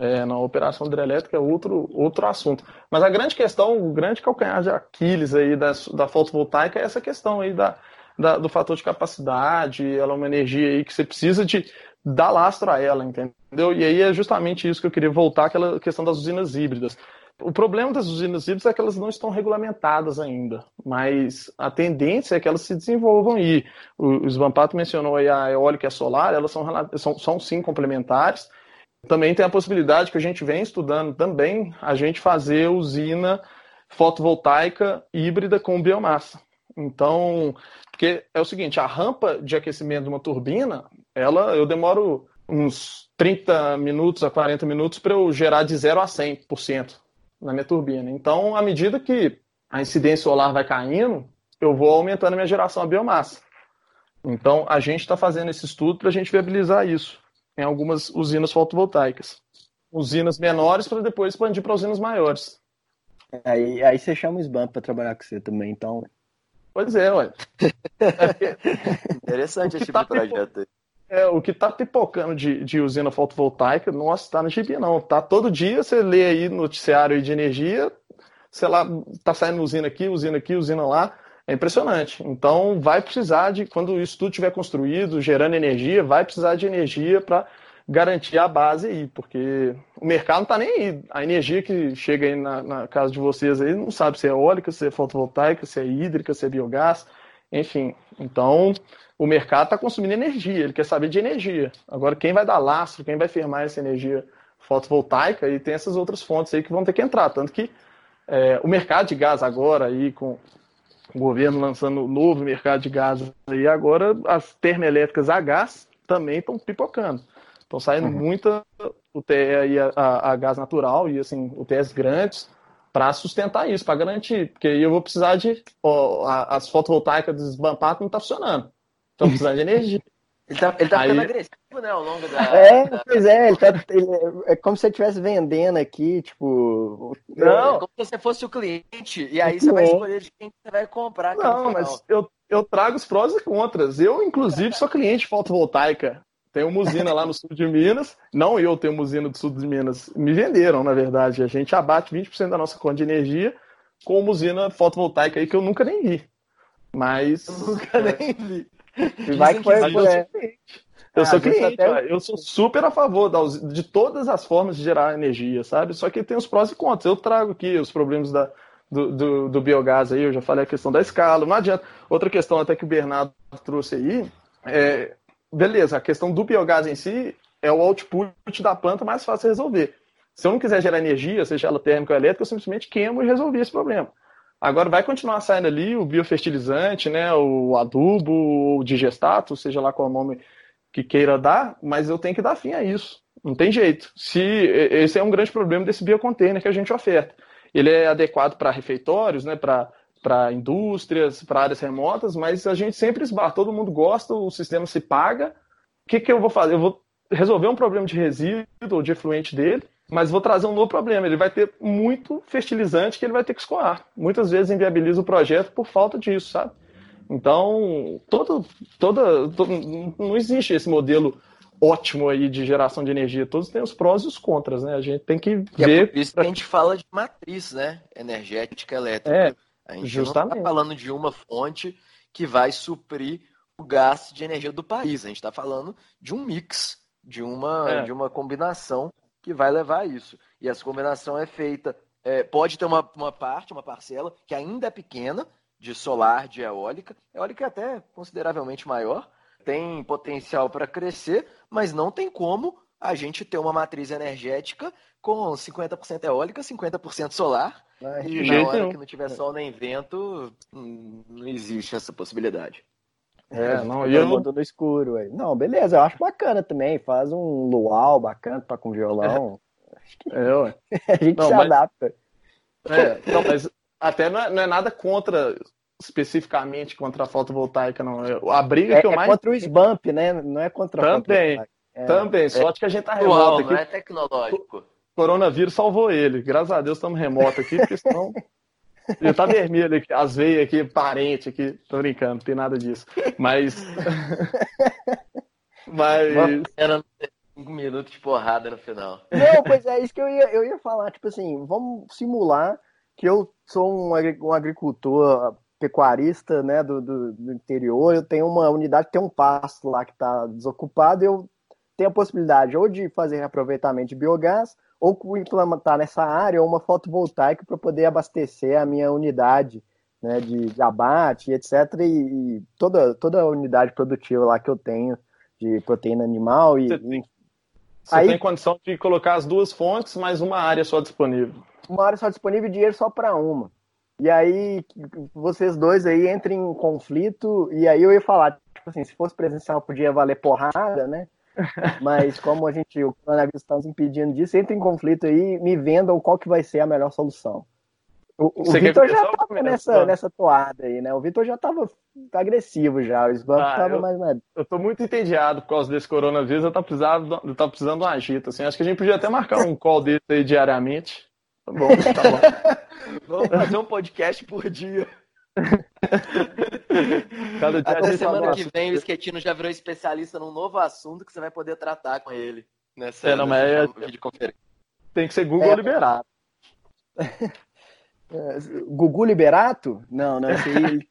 É, na operação hidrelétrica é outro, outro assunto. Mas a grande questão, o grande calcanhar de Aquiles aí da, da fotovoltaica é essa questão aí da, da, do fator de capacidade, ela é uma energia aí que você precisa de dar lastro a ela, entendeu? E aí é justamente isso que eu queria voltar, aquela questão das usinas híbridas. O problema das usinas híbridas é que elas não estão regulamentadas ainda, mas a tendência é que elas se desenvolvam e o, o Svampato mencionou aí a eólica e a solar, elas são, são, são sim complementares, também tem a possibilidade que a gente vem estudando também, a gente fazer usina fotovoltaica híbrida com biomassa. Então, porque é o seguinte, a rampa de aquecimento de uma turbina, ela eu demoro uns 30 minutos a 40 minutos para eu gerar de 0 a 100% na minha turbina. Então, à medida que a incidência solar vai caindo, eu vou aumentando a minha geração de biomassa. Então, a gente está fazendo esse estudo para a gente viabilizar isso em algumas usinas fotovoltaicas. Usinas menores para depois expandir para usinas maiores. Aí, aí você chama o SBAM para trabalhar com você também, então. Pois é, ué. Interessante esse tipo tá de projeto aí. É, o que está pipocando de, de usina fotovoltaica, nossa, está no gibi não. Tá todo dia, você lê aí noticiário de energia, sei lá, tá saindo usina aqui, usina aqui, usina lá. É impressionante. Então, vai precisar de, quando isso tudo estiver construído, gerando energia, vai precisar de energia para garantir a base aí, porque o mercado não está nem aí. A energia que chega aí na, na, casa de vocês aí não sabe se é eólica, se é fotovoltaica, se é hídrica, se é biogás, enfim. Então, o mercado está consumindo energia, ele quer saber de energia. Agora, quem vai dar lastro, quem vai firmar essa energia fotovoltaica, e tem essas outras fontes aí que vão ter que entrar. Tanto que é, o mercado de gás agora aí com o governo lançando um novo mercado de gás aí, agora as termoelétricas a gás também estão pipocando. Estão saindo uhum. muita UTE aí a, a, a, gás natural e assim, UTEs grandes para sustentar isso, para garantir, porque aí eu vou precisar de ó, as fotovoltaicas desbampadas não está funcionando. Estão precisando de energia. Ele tá, ele tá ficando agressivo, né, ao longo da. É, pois é, ele tá, ele, é como se ele estivesse vendendo aqui, tipo. Não, é como se você fosse o cliente, e aí você vai escolher de quem você vai comprar. Não, mas eu, eu trago os prós e contras. Eu, inclusive, sou cliente de fotovoltaica. Tem uma usina lá no sul de Minas, não eu tenho uma usina do sul de Minas, me venderam, na verdade. A gente abate 20% da nossa conta de energia com uma usina fotovoltaica aí que eu nunca nem vi. Mas. Eu nunca nem vi. Vai que foi, é. Eu sou cliente, até... eu sou super a favor de todas as formas de gerar energia, sabe? Só que tem os prós e contras. Eu trago aqui os problemas da, do, do, do, biogás aí, eu já falei a questão da escala, não adianta. Outra questão até que o Bernardo trouxe aí, é, beleza, a questão do biogás em si é o output da planta mais fácil de resolver. Se eu não quiser gerar energia, seja ela térmica ou elétrica, eu simplesmente queimo e resolvi esse problema. Agora vai continuar saindo ali o biofertilizante, né, o adubo, o digestato, seja lá qual nome que queira dar, mas eu tenho que dar fim a isso. Não tem jeito. Se esse é um grande problema desse biocontainer que a gente oferta. Ele é adequado para refeitórios, né, para para indústrias, para áreas remotas, mas a gente sempre esbarra, todo mundo gosta, o sistema se paga. O que, que eu vou fazer? Eu vou resolver um problema de resíduo ou de efluente dele, mas vou trazer um novo problema. Ele vai ter muito fertilizante que ele vai ter que escoar. Muitas vezes inviabiliza o projeto por falta disso, sabe? Então, todo, toda, todo, não existe esse modelo ótimo aí de geração de energia. Todos têm os prós e os contras, né? A gente tem que e ver. É por isso que a gente fala de matriz, né? Energética elétrica. É, a gente justamente. não está falando de uma fonte que vai suprir o gasto de energia do país. A gente está falando de um mix, de uma, é. de uma combinação que vai levar a isso. E essa combinação é feita, é, pode ter uma, uma parte, uma parcela, que ainda é pequena, de solar, de eólica. Eólica é até consideravelmente maior, tem potencial para crescer, mas não tem como a gente ter uma matriz energética com 50% eólica, 50% solar. e na hora que não tiver sol nem vento, hum, não existe essa possibilidade. É, não, e eu mundo no escuro, aí. Não, beleza, eu acho bacana também. Faz um luau bacana para com violão. É, ué. A gente Não, se mas- adapta. É, não, mas até não é, não é nada contra, especificamente contra a fotovoltaica, não. É, A briga É, que eu é mais. contra o SBump, né? Não é contra a Também. É. Também, sorte que a gente tá remoto não aqui. é tecnológico. coronavírus salvou ele. Graças a Deus estamos remoto aqui, porque senão. Ele tá vermelho aqui, as veias aqui, parente aqui. Tô brincando, não tem nada disso. Mas. Mas. Era cinco minutos de porrada no final. Não, pois é isso que eu ia, eu ia falar. Tipo assim, vamos simular que eu sou um, agri- um agricultor pecuarista né, do, do, do interior. Eu tenho uma unidade, tem um pasto lá que está desocupado. Eu tenho a possibilidade ou de fazer aproveitamento de biogás ou implementar nessa área uma fotovoltaica para poder abastecer a minha unidade né, de, de abate, etc. E, e toda, toda a unidade produtiva lá que eu tenho de proteína animal e, Você e Você Aí- tem condição de colocar as duas fontes, mais uma área só disponível. uma área só disponível e dinheiro só para uma. E aí vocês dois aí entrem em conflito e aí eu ia falar, tipo assim, se fosse presencial podia valer porrada, né? Mas como a gente, o coronavírus está nos impedindo disso, entre em conflito aí, me vendam qual que vai ser a melhor solução. O, o Vitor já tava começa? nessa, nessa toada aí, né? O Vitor já tava agressivo já, o Sbank Ah, tava eu- mais na Eu tô muito entediado por causa desse coronavírus, eu tô precisando, eu tô precisando de um agito, assim. Acho que a gente podia até marcar um call desse aí diariamente. Tá bom, tá bom. Vamos fazer um podcast por dia. Cada dia a Até semana que vem o Esquetino já virou especialista num novo assunto que você vai poder tratar com ele. Nessa, É, não, nessa é- videoconferência. Tem que ser Google É. liberado. É, Gugu Liberato? Não, não, esse aí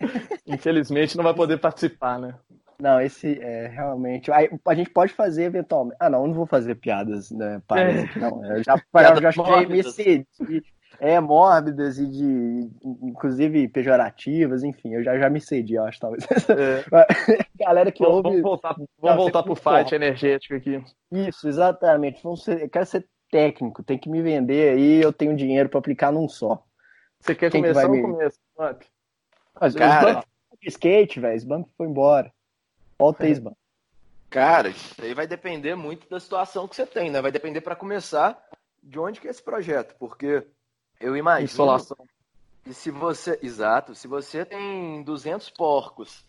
Infelizmente não vai poder participar, né? Não, esse é realmente. Aí, a gente pode fazer eventualmente. Ah, não, eu não vou fazer piadas, né? Paras aqui, não. Eu já, eu já achei me mórbidas. É, mórbidas e de. Inclusive pejorativas, enfim, eu já, já me cedi, eu acho, talvez. Galera que Vamos, ouve. vamos voltar, vamos Não, voltar pro fight energético aqui. Isso, exatamente. Vamos ser- eu quero ser técnico, tem que me vender aí, eu tenho dinheiro para aplicar num só. Você quer Quem que começar vai ou me- começa? Mas Cara. skate, velho. Esse banco foi embora. Volta aí, Sbump. Cara, isso aí vai depender muito da situação que você tem, né? Vai depender para começar de onde que é esse projeto, porque eu imagino Insolação. E se você, exato, se você tem 200 porcos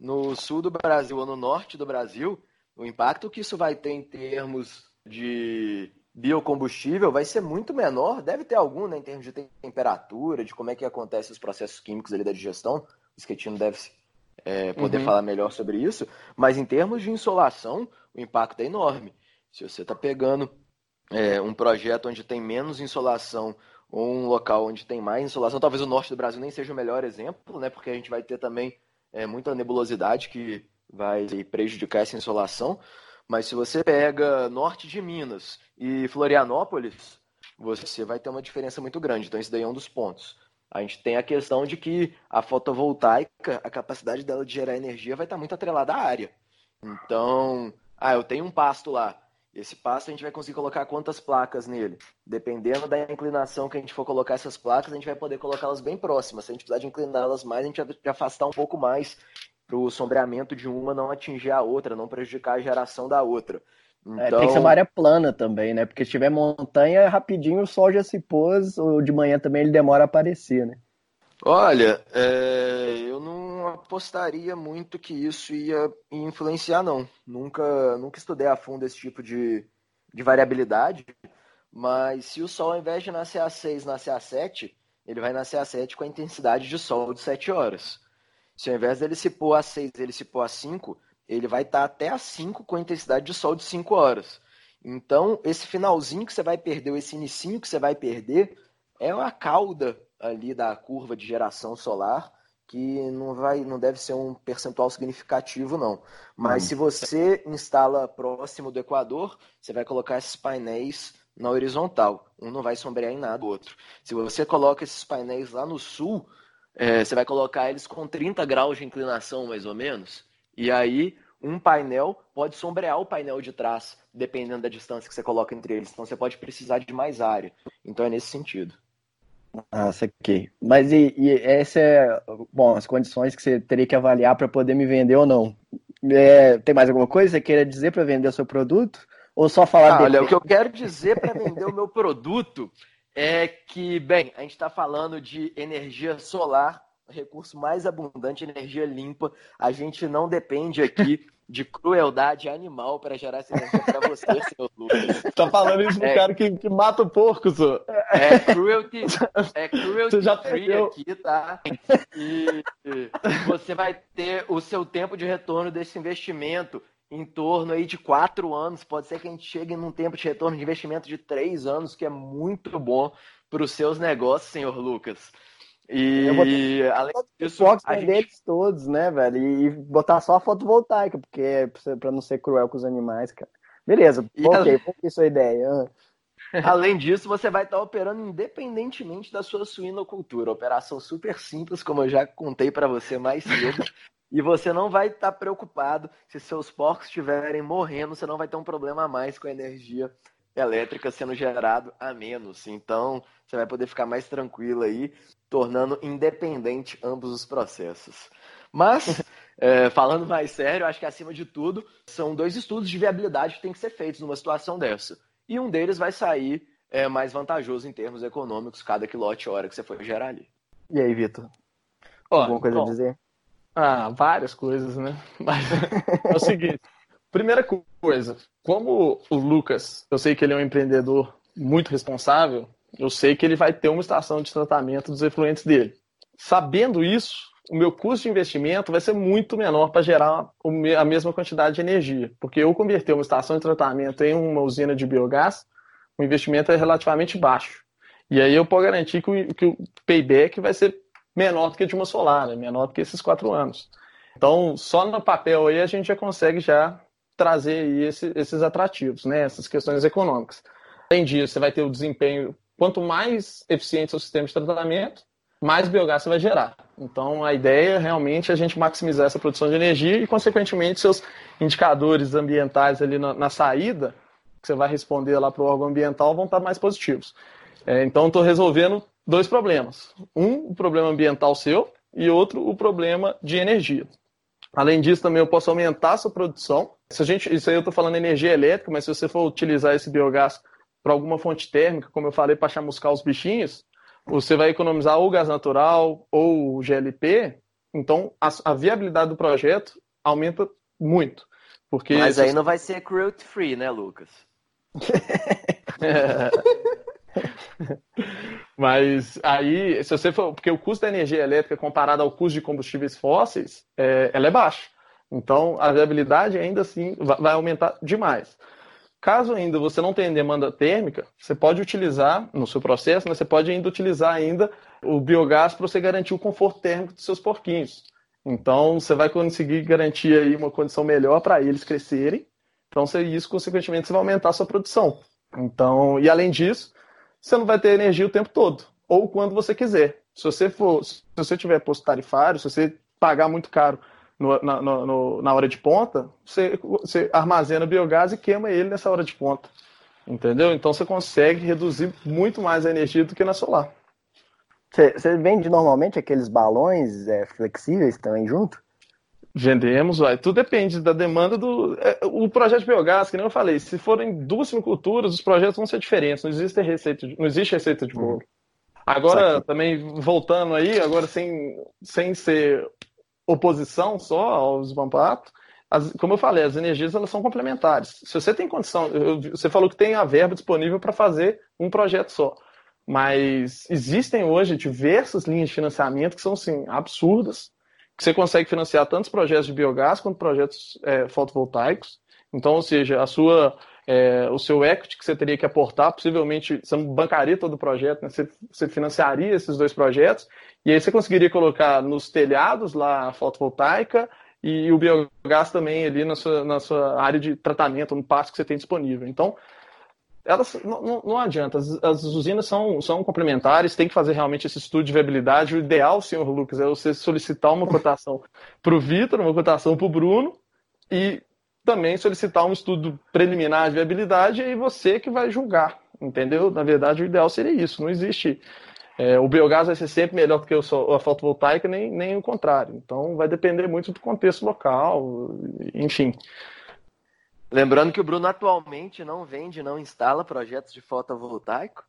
no sul do Brasil ou no norte do Brasil, o impacto que isso vai ter em termos de biocombustível vai ser muito menor. Deve ter algum, né, em termos de temperatura, de como é que acontecem os processos químicos ali da digestão. O Esquetino deve é, poder Uhum. falar melhor sobre isso. Mas em termos de insolação, o impacto é enorme. Se você está pegando é, um projeto onde tem menos insolação um local onde tem mais insolação, talvez o norte do Brasil nem seja o melhor exemplo, né? Porque a gente vai ter também é, muita nebulosidade que vai prejudicar essa insolação. Mas se você pega norte de Minas e Florianópolis, você vai ter uma diferença muito grande. Então, isso daí é um dos pontos. A gente tem a questão de que a fotovoltaica, a capacidade dela de gerar energia vai estar muito atrelada à área. Então, ah, eu tenho um pasto lá. Esse pasto a gente vai conseguir colocar quantas placas nele? Dependendo da inclinação que a gente for colocar essas placas, a gente vai poder colocá-las bem próximas. Se a gente precisar de incliná-las mais, a gente vai afastar um pouco mais para o sombreamento de uma não atingir a outra, não prejudicar a geração da outra. Então, É, tem que ser uma área plana também, né? Porque se tiver montanha, rapidinho o sol já se pôs, ou de manhã também ele demora a aparecer, né? Olha, é, eu não apostaria muito que isso ia influenciar, não. Nunca, nunca estudei a fundo esse tipo de, de variabilidade, mas se o Sol, ao invés de nascer às 6, nascer às 7, ele vai nascer às 7 com a intensidade de Sol de 7 horas. Se ao invés dele se pôr às 6, ele se pôr às 5, ele vai estar até às 5 com a intensidade de Sol de 5 horas. Então, esse finalzinho que você vai perder, ou esse inicinho que você vai perder, é a cauda ali da curva de geração solar que não vai, não deve ser um percentual significativo não. Mas se você instala próximo do Equador, você vai colocar esses painéis na horizontal. Um não vai sombrear em nada o outro. Se você coloca esses painéis lá no sul, é, você vai colocar eles com 30 graus de inclinação mais ou menos. E aí um painel pode sombrear o painel de trás, dependendo da distância que você coloca entre eles. Então você pode precisar de mais área. Então é nesse sentido. Ah, saquei. Mas e, e essa é, bom, as condições que você teria que avaliar para poder me vender ou não. É, tem mais alguma coisa que você queira dizer para vender o seu produto? Ou só falar ah, Olha, o que eu quero dizer para vender o meu produto é que, bem, a gente está falando de energia solar, recurso mais abundante, energia limpa. A gente não depende aqui de crueldade animal para gerar essa energia para você, senhor Lucas. Tá falando isso pro é, cara que, que mata o porco, senhor. É cruelty, é cruelty já free perdeu. aqui, tá? E você vai ter o seu tempo de retorno desse investimento em torno aí de quatro anos. Pode ser que a gente chegue num tempo de retorno de investimento de três anos, que é muito bom para os seus negócios, senhor Lucas. E além disso, a gente... deles todos, né, velho? E botar só a fotovoltaica, porque é para não ser cruel com os animais, cara. Beleza, e ok, além... a sua ideia? Além disso, você vai estar operando independentemente da sua suinocultura. Operação super simples, como eu já contei para você mais cedo. E você não vai estar tá preocupado se seus porcos estiverem morrendo, você não vai ter um problema a mais com a energia elétrica sendo gerado a menos. Então, você vai poder ficar mais tranquilo aí, tornando independente ambos os processos. Mas, é, falando mais sério, acho que acima de tudo, são dois estudos de viabilidade que têm que ser feitos numa situação dessa. E um deles vai sair é, mais vantajoso em termos econômicos cada quilowatt-hora que você for gerar ali. E aí, Vitor? Alguma coisa bom, a dizer? Ah, várias coisas, né? Mas é o seguinte: primeira coisa, como o Lucas, eu sei que ele é um empreendedor muito responsável, eu sei que ele vai ter uma estação de tratamento dos efluentes dele. Sabendo isso, o meu custo de investimento vai ser muito menor para gerar a mesma quantidade de energia. Porque eu converter uma estação de tratamento em uma usina de biogás, o investimento é relativamente baixo. E aí eu posso garantir que o, que o payback vai ser menor do que de uma solar, né? menor do que esses quatro anos. Então, só no papel aí a gente já consegue já trazer esse, esses atrativos, né? essas questões econômicas. Além disso, você vai ter o desempenho, quanto mais eficiente o sistema de tratamento, mais biogás você vai gerar. Então, a ideia é realmente a gente maximizar essa produção de energia e, consequentemente, seus indicadores ambientais ali na, na saída, que você vai responder lá para o órgão ambiental, vão estar mais positivos. É, então, estou resolvendo dois problemas. Um, o problema ambiental seu, e outro, o problema de energia. Além disso, também eu posso aumentar a sua produção. Se a gente, isso aí eu estou falando energia elétrica, mas se você for utilizar esse biogás para alguma fonte térmica, como eu falei, para chamuscar os bichinhos, você vai economizar ou gás natural ou GLP. Então, a, a viabilidade do projeto aumenta muito. Porque mas aí não vai ser cruelty free, né, Lucas? Mas aí, se você for. Porque o custo da energia elétrica comparado ao custo de combustíveis fósseis, é, ela é baixa. Então, a viabilidade ainda assim vai aumentar demais. Caso ainda você não tenha demanda térmica, você pode utilizar no seu processo, né, você pode ainda utilizar ainda o biogás para você garantir o conforto térmico dos seus porquinhos. Então, você vai conseguir garantir aí uma condição melhor para eles crescerem. Então, isso, consequentemente, você vai aumentar a sua produção. Então, e além disso, você não vai ter energia o tempo todo, ou quando você quiser. Se você for, se você tiver posto tarifário, se você pagar muito caro no, na, no, na hora de ponta, você, você armazena biogás e queima ele nessa hora de ponta. Entendeu? Então você consegue reduzir muito mais a energia do que na solar. Você, vende normalmente aqueles balões é, flexíveis também junto? Vendemos, vai. Tudo depende da demanda do. É, o projeto de biogás, que nem eu falei, se forem duas silviculturas, os projetos vão ser diferentes. Não existe receita de, não existe receita de bolo. Agora, também voltando aí, agora sem, sem ser oposição só aos vampatos, como eu falei, as energias elas são complementares. Se você tem condição, eu, você falou que tem a verba disponível para fazer um projeto só. Mas existem hoje diversas linhas de financiamento que são assim, absurdas você consegue financiar tantos projetos de biogás quanto projetos é, fotovoltaicos. Então, ou seja, a sua, é, o seu equity que você teria que aportar, possivelmente você não bancaria todo o projeto, né? você, você, financiaria esses dois projetos, e aí você conseguiria colocar nos telhados lá a fotovoltaica e o biogás também ali na sua, na sua área de tratamento, no passo que você tem disponível. Então, elas não, não adianta, as, as, usinas são, são complementares, tem que fazer realmente esse estudo de viabilidade. O ideal, senhor Lucas, é você solicitar uma cotação para o Vitor, uma cotação para o Bruno, e também solicitar um estudo preliminar de viabilidade, e você que vai julgar, entendeu? Na verdade, o ideal seria isso. Não existe. É, o biogás vai ser sempre melhor do que a fotovoltaica, nem, nem o contrário. Então, vai depender muito do contexto local, enfim. Lembrando que o Bruno atualmente não vende, não instala projetos de fotovoltaico,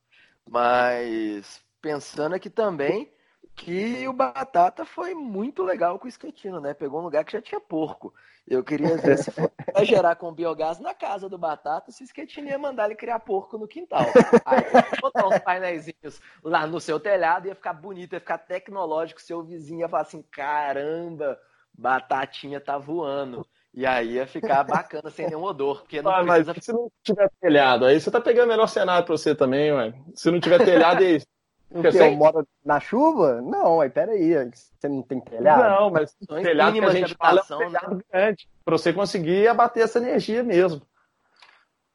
mas pensando aqui também que o Batata foi muito legal com o esquetino, né? Pegou um lugar que já tinha porco. Eu queria ver se for gerar com biogás na casa do Batata, se o esquetino ia mandar ele criar porco no quintal. Aí botar uns painéis lá no seu telhado, ia ficar bonito, ia ficar tecnológico, seu vizinho ia falar assim, caramba, Batatinha tá voando. E aí ia ficar bacana sem nenhum odor, porque não ah, precisa... Mas se não tiver telhado, aí você tá pegando o melhor cenário pra você também, ué. Se não tiver telhado, aí... Porque eu moro na chuva? Não, aí peraí, você não tem telhado? Não, mas o telhado que a gente fala é um telhado né? grande, pra você conseguir abater essa energia mesmo.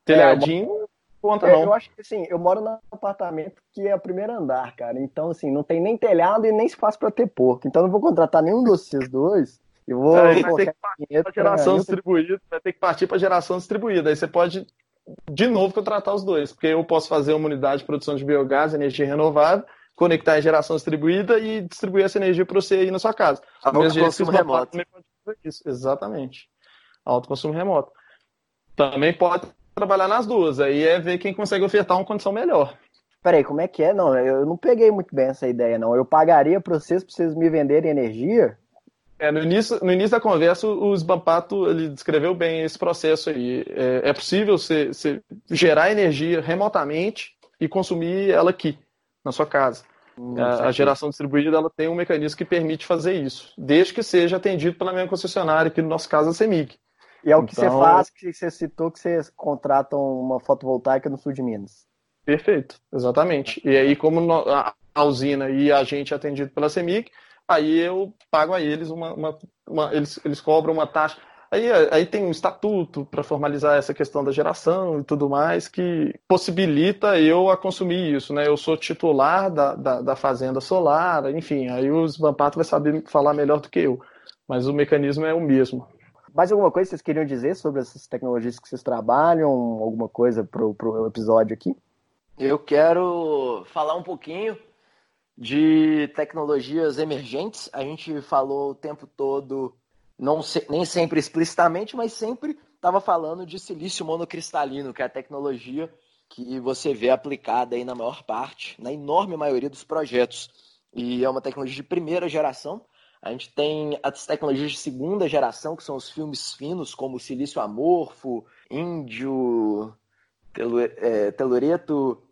Telhadinho, é, conta não. Eu acho que assim, eu moro num apartamento que é o primeiro andar, cara, então assim, não tem nem telhado e nem espaço para ter porco, então eu não vou contratar nenhum desses dois e vou vai ter que partir para geração distribuída, vai ter que partir para geração distribuída. Aí você pode de novo contratar os dois, porque eu posso fazer uma unidade de produção de biogás, energia renovável, conectar em geração distribuída e distribuir essa energia para você aí na sua casa. Alto consumo remoto. Isso, exatamente. Alto consumo remoto. Também pode trabalhar nas duas, aí é ver quem consegue ofertar uma condição melhor. Peraí, como é que é? Não, eu não peguei muito bem essa ideia, não. Eu pagaria para vocês, para vocês me venderem energia é, no, início, no início da conversa, o Sbampato ele descreveu bem esse processo aí. É, é possível você, você, gerar energia remotamente e consumir ela aqui, na sua casa. Hum, a, a, geração distribuída ela tem um mecanismo que permite fazer isso, desde que seja atendido pela minha concessionária, que no nosso caso é a CEMIG. E é o que então, você faz, que você citou que vocês contratam uma fotovoltaica no sul de Minas. Perfeito, exatamente. E aí, como a usina e a gente é atendido pela CEMIG, aí eu pago a eles uma, uma, uma eles, eles cobram uma taxa. Aí, aí tem um estatuto para formalizar essa questão da geração e tudo mais que possibilita eu a consumir isso, né? Eu sou titular da, da, da fazenda solar, enfim, aí o Svampato vai saber falar melhor do que eu, mas o mecanismo é o mesmo. Mais alguma coisa que vocês queriam dizer sobre essas tecnologias que vocês trabalham? Alguma coisa para o episódio aqui? Eu quero falar um pouquinho de tecnologias emergentes. A gente falou o tempo todo, não se, nem sempre explicitamente, mas sempre estava falando de silício monocristalino, que é a tecnologia que você vê aplicada aí na maior parte, na enorme maioria dos projetos. E é uma tecnologia de primeira geração. A gente tem as tecnologias de segunda geração, que são os filmes finos, como silício amorfo, índio, é, telureto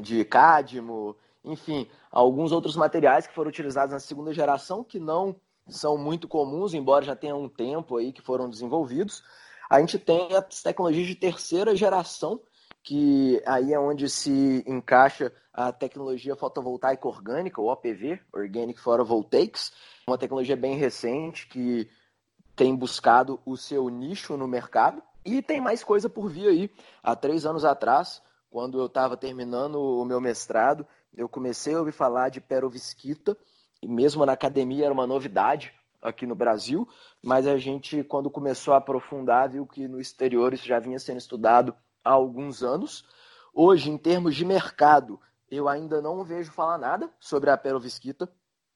de cádmio, enfim, alguns outros materiais que foram utilizados na segunda geração que não são muito comuns, embora já tenha um tempo aí que foram desenvolvidos. A gente tem as tecnologias de terceira geração, que aí é onde se encaixa a tecnologia fotovoltaica orgânica, o OPV, Organic Photovoltaics, uma tecnologia bem recente que tem buscado o seu nicho no mercado. E tem mais coisa por vir aí. Há três anos atrás, quando eu estava terminando o meu mestrado, eu comecei a ouvir falar de perovskita, e mesmo na academia era uma novidade aqui no Brasil, mas a gente, quando começou a aprofundar, viu que no exterior isso já vinha sendo estudado há alguns anos. Hoje, em termos de mercado, eu ainda não vejo falar nada sobre a perovskita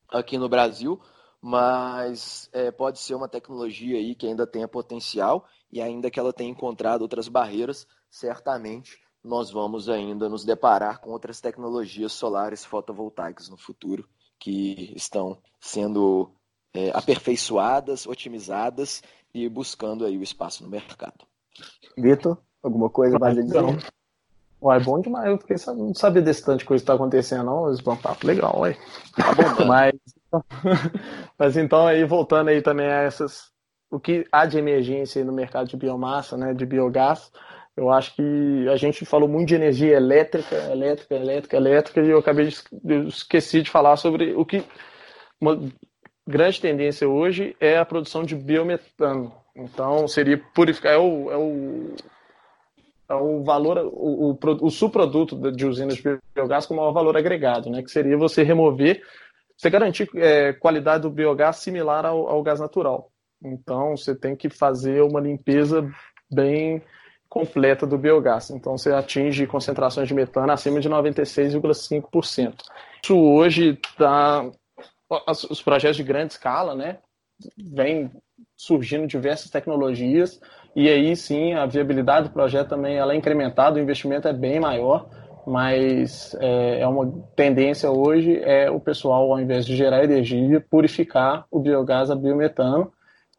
aqui no Brasil, mas é, pode ser uma tecnologia aí que ainda tenha potencial e ainda que ela tenha encontrado outras barreiras, certamente nós vamos ainda nos deparar com outras tecnologias solares fotovoltaicas no futuro que estão sendo é, aperfeiçoadas, otimizadas e buscando aí o espaço no mercado. Vitor, alguma coisa mais a dizer? Ué, é bom demais. Eu fiquei não sabia desse tanto de coisa que está acontecendo, não. Esse papo legal, ué. Tá bom, mas, mas então aí, voltando aí também a essas. O que há de emergência no mercado de biomassa, né? De biogás. Eu acho que a gente falou muito de energia elétrica, elétrica, elétrica, elétrica, e eu acabei de esqueci de falar sobre o que uma grande tendência hoje é a produção de biometano. Então seria purificar é o, é o, é o valor, o, o, o subproduto de usinas de biogás com maior valor agregado, né? Que seria você remover, você garantir é, qualidade do biogás similar ao, ao gás natural. Então você tem que fazer uma limpeza bem completa do biogás. Então você atinge concentrações de metano acima de 96,5%. Isso hoje está os projetos de grande escala, né, vem surgindo diversas tecnologias e aí sim a viabilidade do projeto também ela é incrementada, o investimento é bem maior, mas é, é uma tendência hoje é o pessoal, ao invés de gerar energia, purificar o biogás a biometano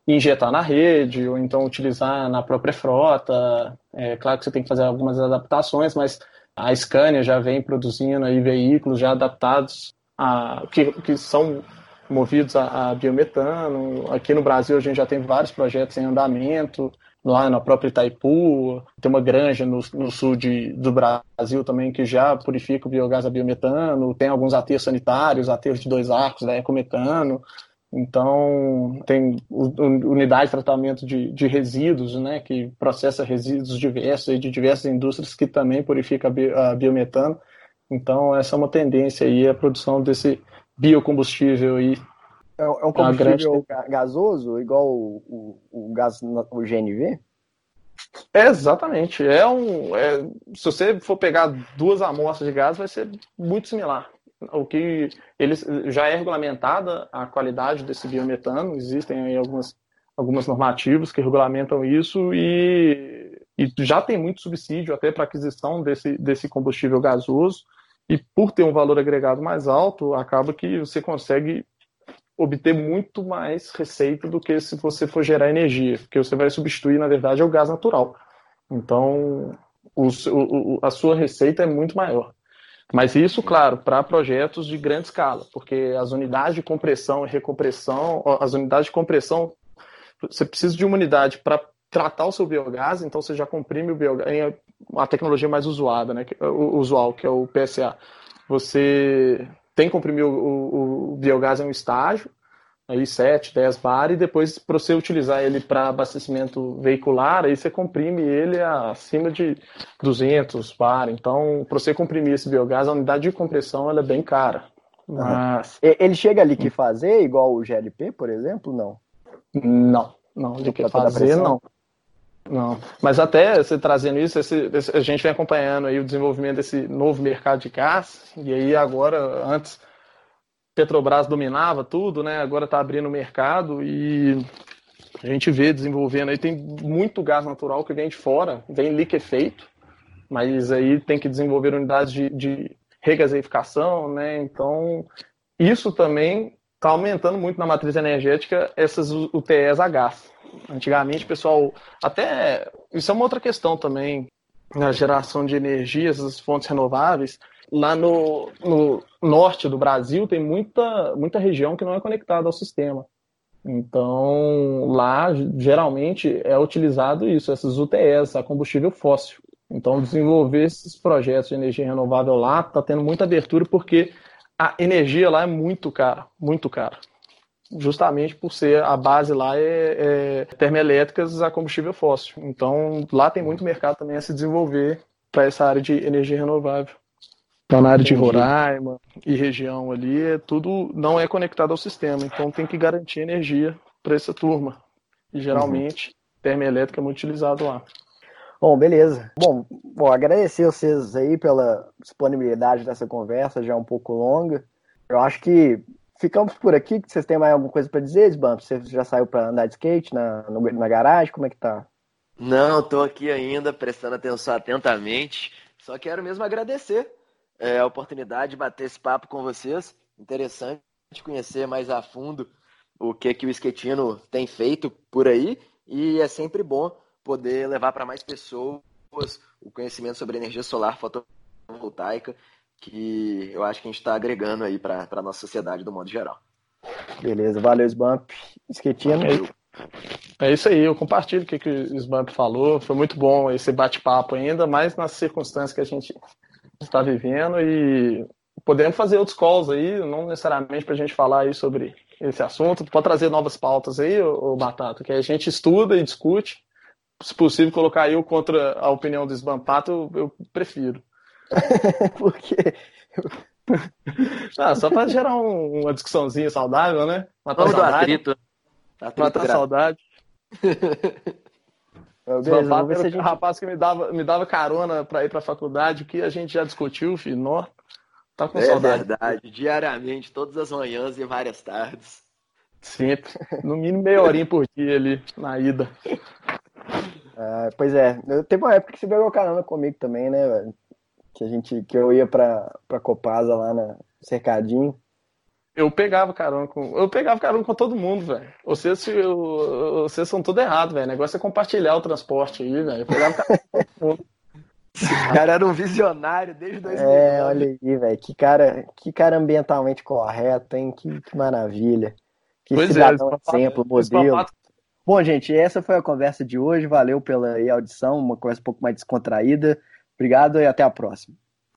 injetar na rede, ou então utilizar na própria frota. É claro que você tem que fazer algumas adaptações, mas a Scania já vem produzindo aí veículos já adaptados a que, que são movidos a, a biometano. Aqui no Brasil a gente já tem vários projetos em andamento lá na própria Itaipu, tem uma granja no, no sul de, do Brasil também que já purifica o biogás a biometano, tem alguns aterros sanitários, aterros de dois arcos da ecometano, então tem unidade de tratamento de, de resíduos, né, que processa resíduos diversos de diversas indústrias que também purifica a, bio, a biometano, então essa é uma tendência aí, a produção desse biocombustível aí é, é um combustível grande... gasoso, igual o, o, o, gás, o GNV? É, exatamente. É um, é, se você for pegar duas amostras de gás, vai ser muito similar. O que eles já é regulamentada a qualidade desse biometano, existem aí algumas, algumas normativas que regulamentam isso e, e já tem muito subsídio até para aquisição desse, desse combustível gasoso. E por ter um valor agregado mais alto, acaba que você consegue obter muito mais receita do que se você for gerar energia, porque você vai substituir, na verdade, o gás natural. Então, o, o, a sua receita é muito maior. Mas isso, claro, para projetos de grande escala, porque as unidades de compressão e recompressão, as unidades de compressão, você precisa de uma unidade para tratar o seu biogás, então você já comprime o biogás, a tecnologia mais usuada, né, usual, que é o PSA. Você tem que comprimir o, o, o biogás em um estágio, aí 7, 10 bar, e depois para você utilizar ele para abastecimento veicular, aí você comprime ele acima de 200 bar. Então, para você comprimir esse biogás, a unidade de compressão ela é bem cara. Mas... Ele chega ali que fazer igual o GLP, por exemplo, não? Não, não, de que fazer não. Não, mas até você trazendo isso, esse, esse, a gente vem acompanhando aí o desenvolvimento desse novo mercado de gás, e aí agora, antes, Petrobras dominava tudo, né? Agora está abrindo o mercado e a gente vê desenvolvendo aí, tem muito gás natural que vem de fora, vem liquefeito, mas aí tem que desenvolver unidades de, de regasificação, né? Então, isso também está aumentando muito na matriz energética essas UTEs a gás. Antigamente, pessoal, até isso é uma outra questão também na geração de energia, essas fontes renováveis. Lá no, no norte do Brasil tem muita, muita região que não é conectada ao sistema. Então, lá geralmente é utilizado isso, essas UTS, a combustível fóssil. Então, desenvolver esses projetos de energia renovável lá está tendo muita abertura porque a energia lá é muito cara, muito cara justamente por ser a base lá é, é termoelétricas a combustível fóssil. Então lá tem muito mercado também a se desenvolver para essa área de energia renovável. Então, na área de Roraima e região ali, é tudo não é conectado ao sistema, então tem que garantir energia para essa turma. E geralmente, uhum. termoelétrica é muito utilizado lá. Bom, beleza. Bom, bom, agradecer vocês aí pela disponibilidade dessa conversa, já um pouco longa. Eu acho que ficamos por aqui. Vocês têm mais alguma coisa para dizer, Sbump? Você já saiu para andar de skate na, na garagem? Como é que tá? Não, estou aqui ainda, prestando atenção atentamente. Só quero mesmo agradecer é, a oportunidade de bater esse papo com vocês. Interessante conhecer mais a fundo o que, que o skatino tem feito por aí. E é sempre bom poder levar para mais pessoas o conhecimento sobre energia solar fotovoltaica que eu acho que a gente está agregando aí para a nossa sociedade do modo geral. Beleza, valeu, Sbump. Esquetinho. É, é isso aí, eu compartilho o que, que o Sbump falou. Foi muito bom esse bate-papo ainda, mais nas circunstâncias que a gente está vivendo e podemos fazer outros calls aí, não necessariamente para a gente falar aí sobre esse assunto. Pode trazer novas pautas aí, ô, Batata, que a gente estuda e discute. Se possível, colocar eu contra a opinião do Sbampato, eu, eu prefiro. Porque. Ah, só para gerar um, uma discussãozinha saudável, né? Matar Vamos saudade. Atrito. Atrito Matar saudade. Beleza, rapaz, gente... rapaz que me dava, me dava carona para ir para a faculdade, que a gente já discutiu, filho. Nó, tá com é saudade. verdade, diariamente, todas as manhãs e várias tardes. Sempre. No mínimo meia horinha por dia ali, na ida. Ah, pois é, teve uma época que você pegou carona comigo também, né, velho? Que, a gente, que eu ia pra, pra Copasa lá na Cercadinho. Eu pegava carona com. Eu pegava carona com todo mundo, velho. Vocês, vocês são tudo errado, velho. O negócio é compartilhar o transporte aí, velho. Eu pegava carona com todo mundo. Esse cara era um visionário desde 2009. É, olha aí, velho. Que cara, que cara ambientalmente correto, hein? Que, que maravilha. Que Pois é, cidadão papato- exemplo, esse modelo. papato- Bom, gente, essa foi a conversa de hoje. Valeu pela aí audição, uma conversa um pouco mais descontraída. Obrigado e até a próxima.